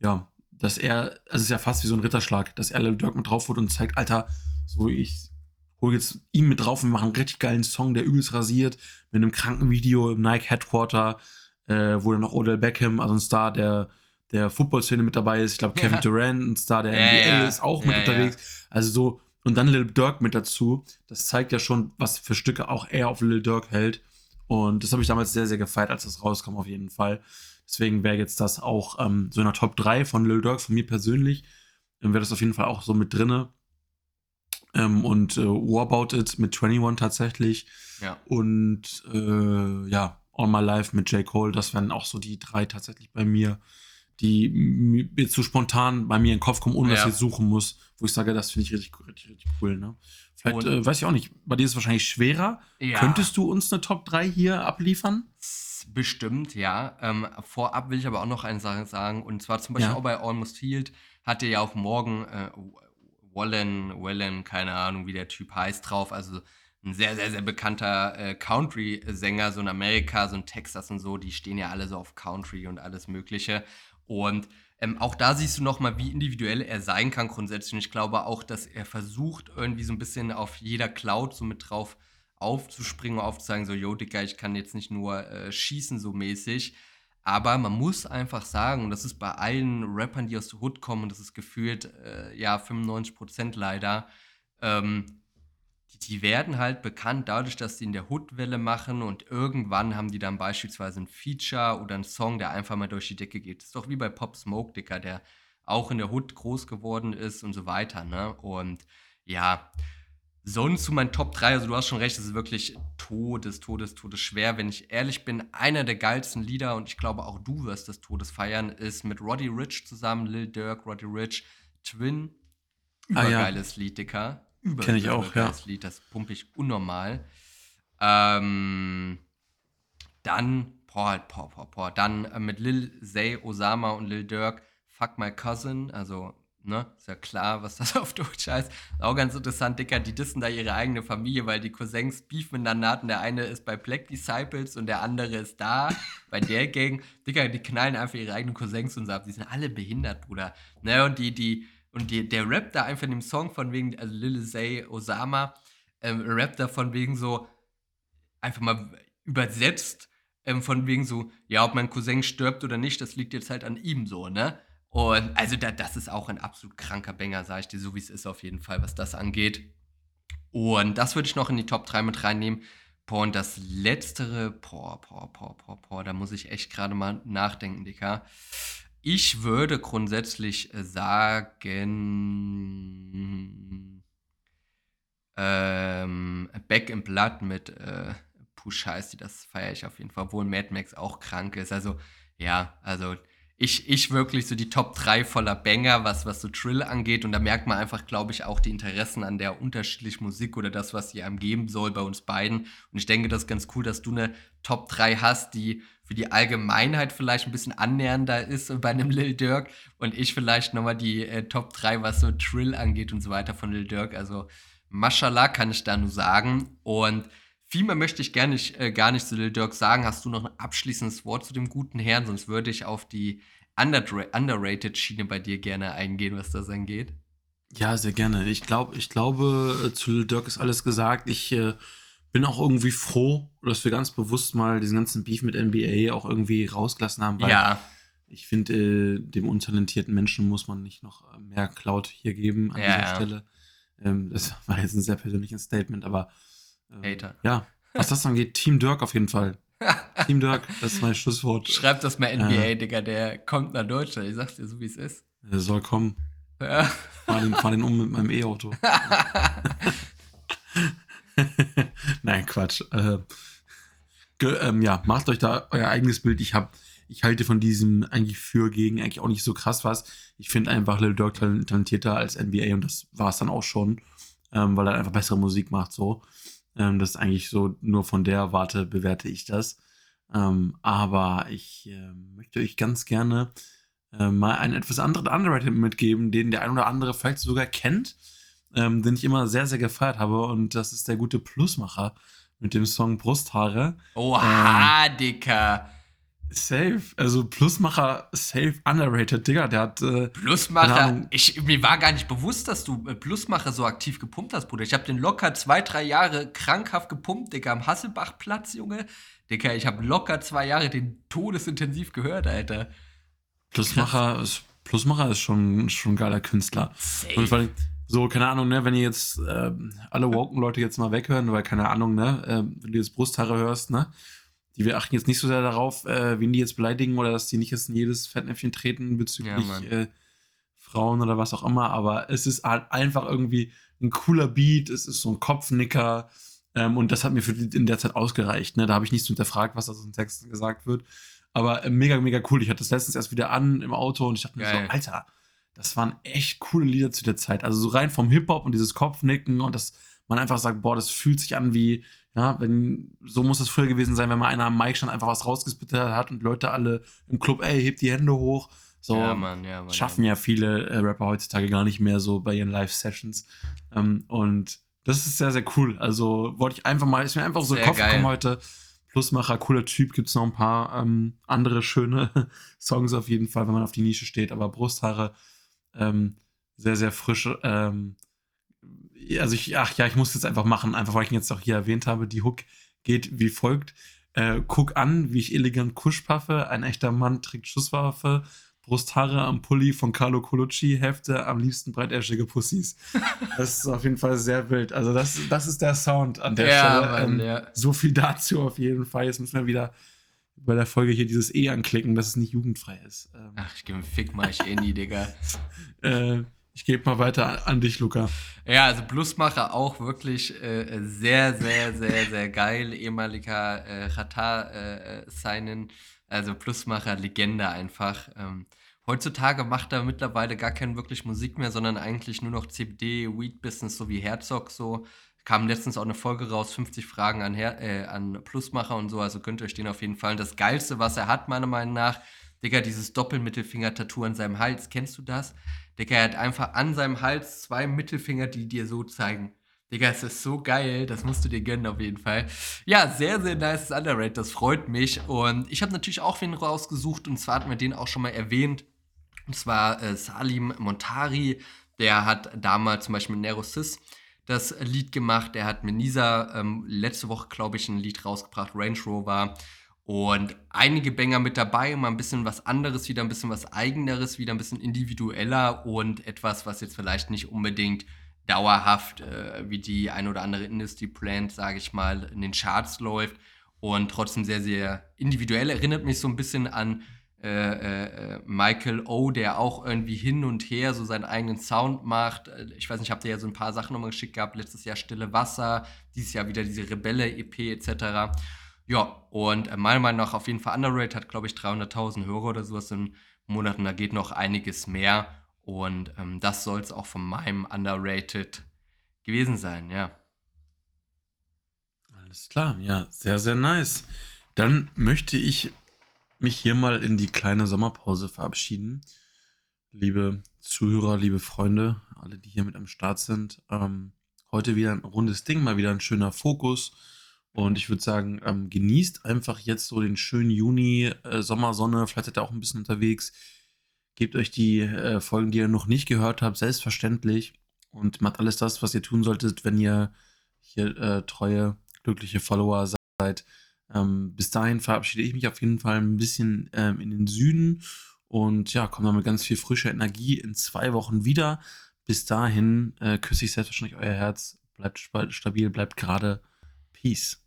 ja, dass er, also es ist ja fast wie so ein Ritterschlag, dass er Lil Dirk mit drauf wird und zeigt, Alter, so ich hole jetzt ihn mit drauf und machen einen richtig geilen Song, der übelst rasiert, mit einem kranken Video im Nike Headquarter, äh, wo dann noch Odell Beckham, also ein Star der, der Football-Szene mit dabei ist. Ich glaube, Kevin ja. Durant, ein Star der ja, NBA, ja. ist auch mit unterwegs. Also so, und dann Lil Dirk mit dazu. Das zeigt ja schon, was für Stücke auch er auf Lil Dirk hält. Und das habe ich damals sehr, sehr gefeiert, als das rauskam, auf jeden Fall. Deswegen wäre jetzt das auch ähm, so in der Top 3 von Lil Durk, von mir persönlich, ähm, wäre das auf jeden Fall auch so mit drinne. Ähm, und äh, What About It mit 21 tatsächlich. Ja. Und äh, ja, On My Life mit J. Cole, das wären auch so die drei tatsächlich bei mir, die jetzt so spontan bei mir in den Kopf kommen, ohne ja. dass ich jetzt suchen muss, wo ich sage, das finde ich richtig, richtig, richtig cool. Ne? Vielleicht, äh, weiß ich auch nicht, bei dir ist es wahrscheinlich schwerer. Ja. Könntest du uns eine Top 3 hier abliefern? Bestimmt, ja. Ähm, vorab will ich aber auch noch eine Sache sagen. Und zwar zum Beispiel ja. auch bei Almost Healed hatte ja auch morgen äh, Wallen, Wallen, keine Ahnung, wie der Typ heißt, drauf. Also ein sehr, sehr, sehr bekannter äh, Country-Sänger, so in Amerika, so in Texas und so. Die stehen ja alle so auf Country und alles Mögliche. Und ähm, auch da siehst du nochmal, wie individuell er sein kann grundsätzlich. Und ich glaube auch, dass er versucht, irgendwie so ein bisschen auf jeder Cloud so mit drauf aufzuspringen und aufzuzeigen, so, yo, Digga, ich kann jetzt nicht nur äh, schießen so mäßig. Aber man muss einfach sagen, und das ist bei allen Rappern, die aus der Hood kommen, und das ist gefühlt, äh, ja, 95% leider, ähm, die, die, werden halt bekannt dadurch, dass sie in der Hood-Welle machen und irgendwann haben die dann beispielsweise ein Feature oder einen Song, der einfach mal durch die Decke geht. Das ist doch wie bei Pop Smoke, Dicker, der auch in der Hood groß geworden ist und so weiter, ne? Und ja, Sonst zu meinen Top 3, also du hast schon recht, es ist wirklich todes, todes, todes schwer. Wenn ich ehrlich bin, einer der geilsten Lieder, und ich glaube auch du wirst das Todes feiern, ist mit Roddy Rich zusammen, Lil Durk, Roddy Rich, Twin. Übergeiles ah, ja. Lied, Dicker. Über, Kenn ich auch, ja. Lied, das pumpe ich unnormal. Ähm, dann, boah, boah, boah, boah, dann äh, mit Lil Zay, Osama und Lil Durk, Fuck My Cousin, also ne? Ist ja klar, was das auf Deutsch heißt. Auch ganz interessant, Dicker, die dissen da ihre eigene Familie, weil die Cousins Beef miteinander hatten. Der eine ist bei Black Disciples und der andere ist da, bei der Gang. Dicker, die knallen einfach ihre eigenen Cousins und sagen, die sind alle behindert, Bruder. Ne? Und die, die, und die, der rappt da einfach in dem Song von wegen, also Lil Zay Osama, ähm, rappt da von wegen so, einfach mal übersetzt, ähm, von wegen so, ja, ob mein Cousin stirbt oder nicht, das liegt jetzt halt an ihm so, ne? Und also da, das ist auch ein absolut kranker Banger, sage ich dir, so wie es ist auf jeden Fall, was das angeht. Und das würde ich noch in die Top 3 mit reinnehmen. Boah, und das letztere, boah, boah, boah, boah, boah, da muss ich echt gerade mal nachdenken, Dicker. Ich würde grundsätzlich sagen, ähm, Back in Blood mit äh, Push heißt die, das feiere ich auf jeden Fall, obwohl Mad Max auch krank ist. Also, ja, also ich, ich wirklich so die Top 3 voller Banger, was, was so Trill angeht. Und da merkt man einfach, glaube ich, auch die Interessen an der unterschiedlichen Musik oder das, was sie einem geben soll bei uns beiden. Und ich denke, das ist ganz cool, dass du eine Top 3 hast, die für die Allgemeinheit vielleicht ein bisschen annähernder ist bei einem Lil Durk und ich vielleicht nochmal die äh, Top 3, was so Trill angeht und so weiter von Lil Durk. Also Mashallah kann ich da nur sagen. Und viel mehr möchte ich gar nicht, äh, gar nicht zu Lil Durk sagen. Hast du noch ein abschließendes Wort zu dem guten Herrn? Sonst würde ich auf die underrated Schiene bei dir gerne eingehen, was das angeht. Ja, sehr gerne. Ich glaube, ich glaube, äh, zu Lil Durk ist alles gesagt. Ich äh, bin auch irgendwie froh, dass wir ganz bewusst mal diesen ganzen Beef mit NBA auch irgendwie rausgelassen haben, weil ja. ich finde, äh, dem untalentierten Menschen muss man nicht noch mehr Cloud hier geben an ja, dieser Stelle. Ähm, das war jetzt ein sehr persönliches Statement, aber Hater. Ja, was das angeht, Team Dirk auf jeden Fall. Team Dirk, das ist mein Schlusswort. Schreib das mal NBA, äh, Digga, der kommt nach Deutschland. Ich sag's dir so, wie es ist. Er soll kommen. Ja. Fahr, den, fahr den um mit meinem E-Auto. Nein, Quatsch. Äh, ähm, ja, macht euch da euer eigenes Bild. Ich habe ich halte von diesem eigentlich für gegen eigentlich auch nicht so krass was. Ich finde einfach Lil Durk talentierter als NBA und das war es dann auch schon, ähm, weil er einfach bessere Musik macht so. Ähm, das ist eigentlich so, nur von der Warte bewerte ich das. Ähm, aber ich äh, möchte euch ganz gerne äh, mal einen etwas anderen Underrated mitgeben, den der ein oder andere vielleicht sogar kennt, ähm, den ich immer sehr, sehr gefeiert habe. Und das ist der gute Plusmacher mit dem Song Brusthaare. Oha, ähm, Dicker. Safe. Also Plusmacher, safe, underrated, Digga. Der hat. Äh, Plusmacher, ich, mir war gar nicht bewusst, dass du äh, Plusmacher so aktiv gepumpt hast, Bruder. Ich habe den locker zwei, drei Jahre krankhaft gepumpt, Digga, am Hasselbachplatz, Junge. Digga, ich habe locker zwei Jahre den todesintensiv gehört, Alter. Plusmacher ist, Plusmacher ist schon, schon ein geiler Künstler. Safe. Und vor allem, so, keine Ahnung, ne, wenn ihr jetzt äh, alle Woken-Leute jetzt mal weghören, weil keine Ahnung, ne, äh, wenn du jetzt Brusthaare hörst, ne, die wir achten jetzt nicht so sehr darauf, äh, wen die jetzt beleidigen oder dass die nicht jetzt in jedes Fettnäpfchen treten bezüglich ja, äh, Frauen oder was auch immer, aber es ist halt einfach irgendwie ein cooler Beat, es ist so ein Kopfnicker ähm, und das hat mir für die, in der Zeit ausgereicht. Ne? Da habe ich nichts hinterfragt, was da so in Texten gesagt wird. Aber äh, mega, mega cool. Ich hatte das letztens erst wieder an im Auto und ich dachte mir so, Alter, das waren echt coole Lieder zu der Zeit. Also so rein vom Hip-Hop und dieses Kopfnicken und dass man einfach sagt, boah, das fühlt sich an wie ja, wenn, so muss es früher gewesen sein, wenn mal einer am Mic schon einfach was rausgespittet hat und Leute alle im Club, ey, hebt die Hände hoch. So ja, Mann, ja, Mann, schaffen ja, viele äh, Rapper heutzutage gar nicht mehr so bei ihren Live-Sessions. Ähm, und das ist sehr, sehr cool. Also wollte ich einfach mal, ist mir einfach so in den Kopf geil. gekommen heute. Plusmacher, cooler Typ, gibt es noch ein paar ähm, andere schöne Songs auf jeden Fall, wenn man auf die Nische steht. Aber Brusthaare, ähm, sehr, sehr frisch. Also ich, ach ja, ich muss jetzt einfach machen, einfach weil ich ihn jetzt auch hier erwähnt habe. Die Hook geht wie folgt. Äh, guck an, wie ich elegant Kusch paffe. Ein echter Mann trägt Schusswaffe. Brusthaare am Pulli von Carlo Colucci, Hefte, am liebsten breiteschige Pussys. Das ist auf jeden Fall sehr wild. Also das, das ist der Sound an der ja, Stelle. Mann, ähm, ja. So viel dazu auf jeden Fall. Jetzt müssen wir wieder bei der Folge hier dieses E anklicken, dass es nicht jugendfrei ist. Ähm, Ach, ich gebe einen Fick mal, ich eh nie, Digga. äh, ich gebe mal weiter an dich, Luca. Ja, also Plusmacher auch wirklich äh, sehr, sehr, sehr, sehr geil. Ehemaliger äh, Qatar-Signen. Äh, also Plusmacher, Legende einfach. Ähm, heutzutage macht er mittlerweile gar keinen wirklich Musik mehr, sondern eigentlich nur noch CBD, Weed-Business, so wie Herzog so. Kam letztens auch eine Folge raus, 50 Fragen an, Her äh, an Plusmacher und so, also könnt ihr euch den auf jeden Fall. Das Geilste, was er hat, meiner Meinung nach, Digga, dieses Doppelmittelfinger-Tattoo an seinem Hals, kennst du das? Digga, er hat einfach an seinem Hals zwei Mittelfinger, die dir so zeigen. Digga, es ist so geil, das musst du dir gönnen auf jeden Fall. Ja, sehr, sehr nice Underrated, das freut mich. Und ich habe natürlich auch wen rausgesucht und zwar hatten wir den auch schon mal erwähnt. Und zwar äh, Salim Montari, der hat damals zum Beispiel mit Nero Sis das Lied gemacht. Der hat mit Nisa ähm, letzte Woche, glaube ich, ein Lied rausgebracht, Range Rover. Und einige Banger mit dabei, mal ein bisschen was anderes, wieder ein bisschen was eigeneres, wieder ein bisschen individueller und etwas, was jetzt vielleicht nicht unbedingt dauerhaft äh, wie die ein oder andere Industry Plant, sage ich mal, in den Charts läuft und trotzdem sehr, sehr individuell. Erinnert mich so ein bisschen an äh, äh, Michael O, der auch irgendwie hin und her so seinen eigenen Sound macht. Äh, ich weiß nicht, habt ihr ja so ein paar Sachen nochmal geschickt gehabt. Letztes Jahr Stille Wasser, dieses Jahr wieder diese Rebelle-EP etc. Ja, und äh, meiner Meinung nach auf jeden Fall Underrated, hat glaube ich 300.000 Hörer oder sowas in Monaten. Da geht noch einiges mehr. Und ähm, das soll es auch von meinem Underrated gewesen sein, ja. Alles klar, ja, sehr, sehr nice. Dann möchte ich mich hier mal in die kleine Sommerpause verabschieden. Liebe Zuhörer, liebe Freunde, alle, die hier mit am Start sind. Ähm, heute wieder ein rundes Ding, mal wieder ein schöner Fokus. Und ich würde sagen, ähm, genießt einfach jetzt so den schönen Juni, äh, Sommersonne, vielleicht seid ihr auch ein bisschen unterwegs. Gebt euch die äh, Folgen, die ihr noch nicht gehört habt, selbstverständlich. Und macht alles das, was ihr tun solltet, wenn ihr hier äh, treue, glückliche Follower seid. Ähm, bis dahin verabschiede ich mich auf jeden Fall ein bisschen ähm, in den Süden und ja, komme dann mit ganz viel frischer Energie in zwei Wochen wieder. Bis dahin äh, küsse ich selbstverständlich euer Herz. Bleibt stabil, bleibt gerade. Peace.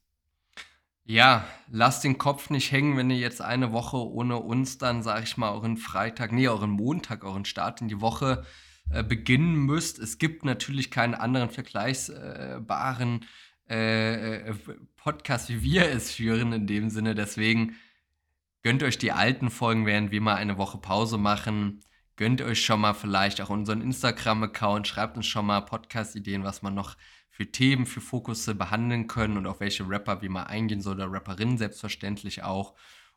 Ja, lasst den Kopf nicht hängen, wenn ihr jetzt eine Woche ohne uns dann, sag ich mal, euren Freitag, nee, euren Montag, euren Start in die Woche äh, beginnen müsst. Es gibt natürlich keinen anderen vergleichbaren äh, äh, Podcast, wie wir es führen, in dem Sinne. Deswegen gönnt euch die alten Folgen, während wir mal eine Woche Pause machen. Gönnt euch schon mal vielleicht auch unseren Instagram-Account, schreibt uns schon mal Podcast-Ideen, was man noch für Themen, für Fokusse behandeln können und auf welche Rapper wir mal eingehen soll oder Rapperinnen selbstverständlich auch.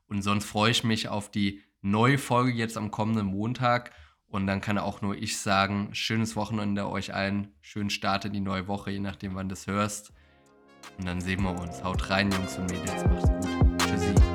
Und sonst freue ich mich auf die neue Folge jetzt am kommenden Montag. Und dann kann auch nur ich sagen, schönes Wochenende euch allen, schönen Start in die neue Woche, je nachdem wann du es hörst. Und dann sehen wir uns. Haut rein, Jungs und Mädels. Macht's gut. Tschüssi.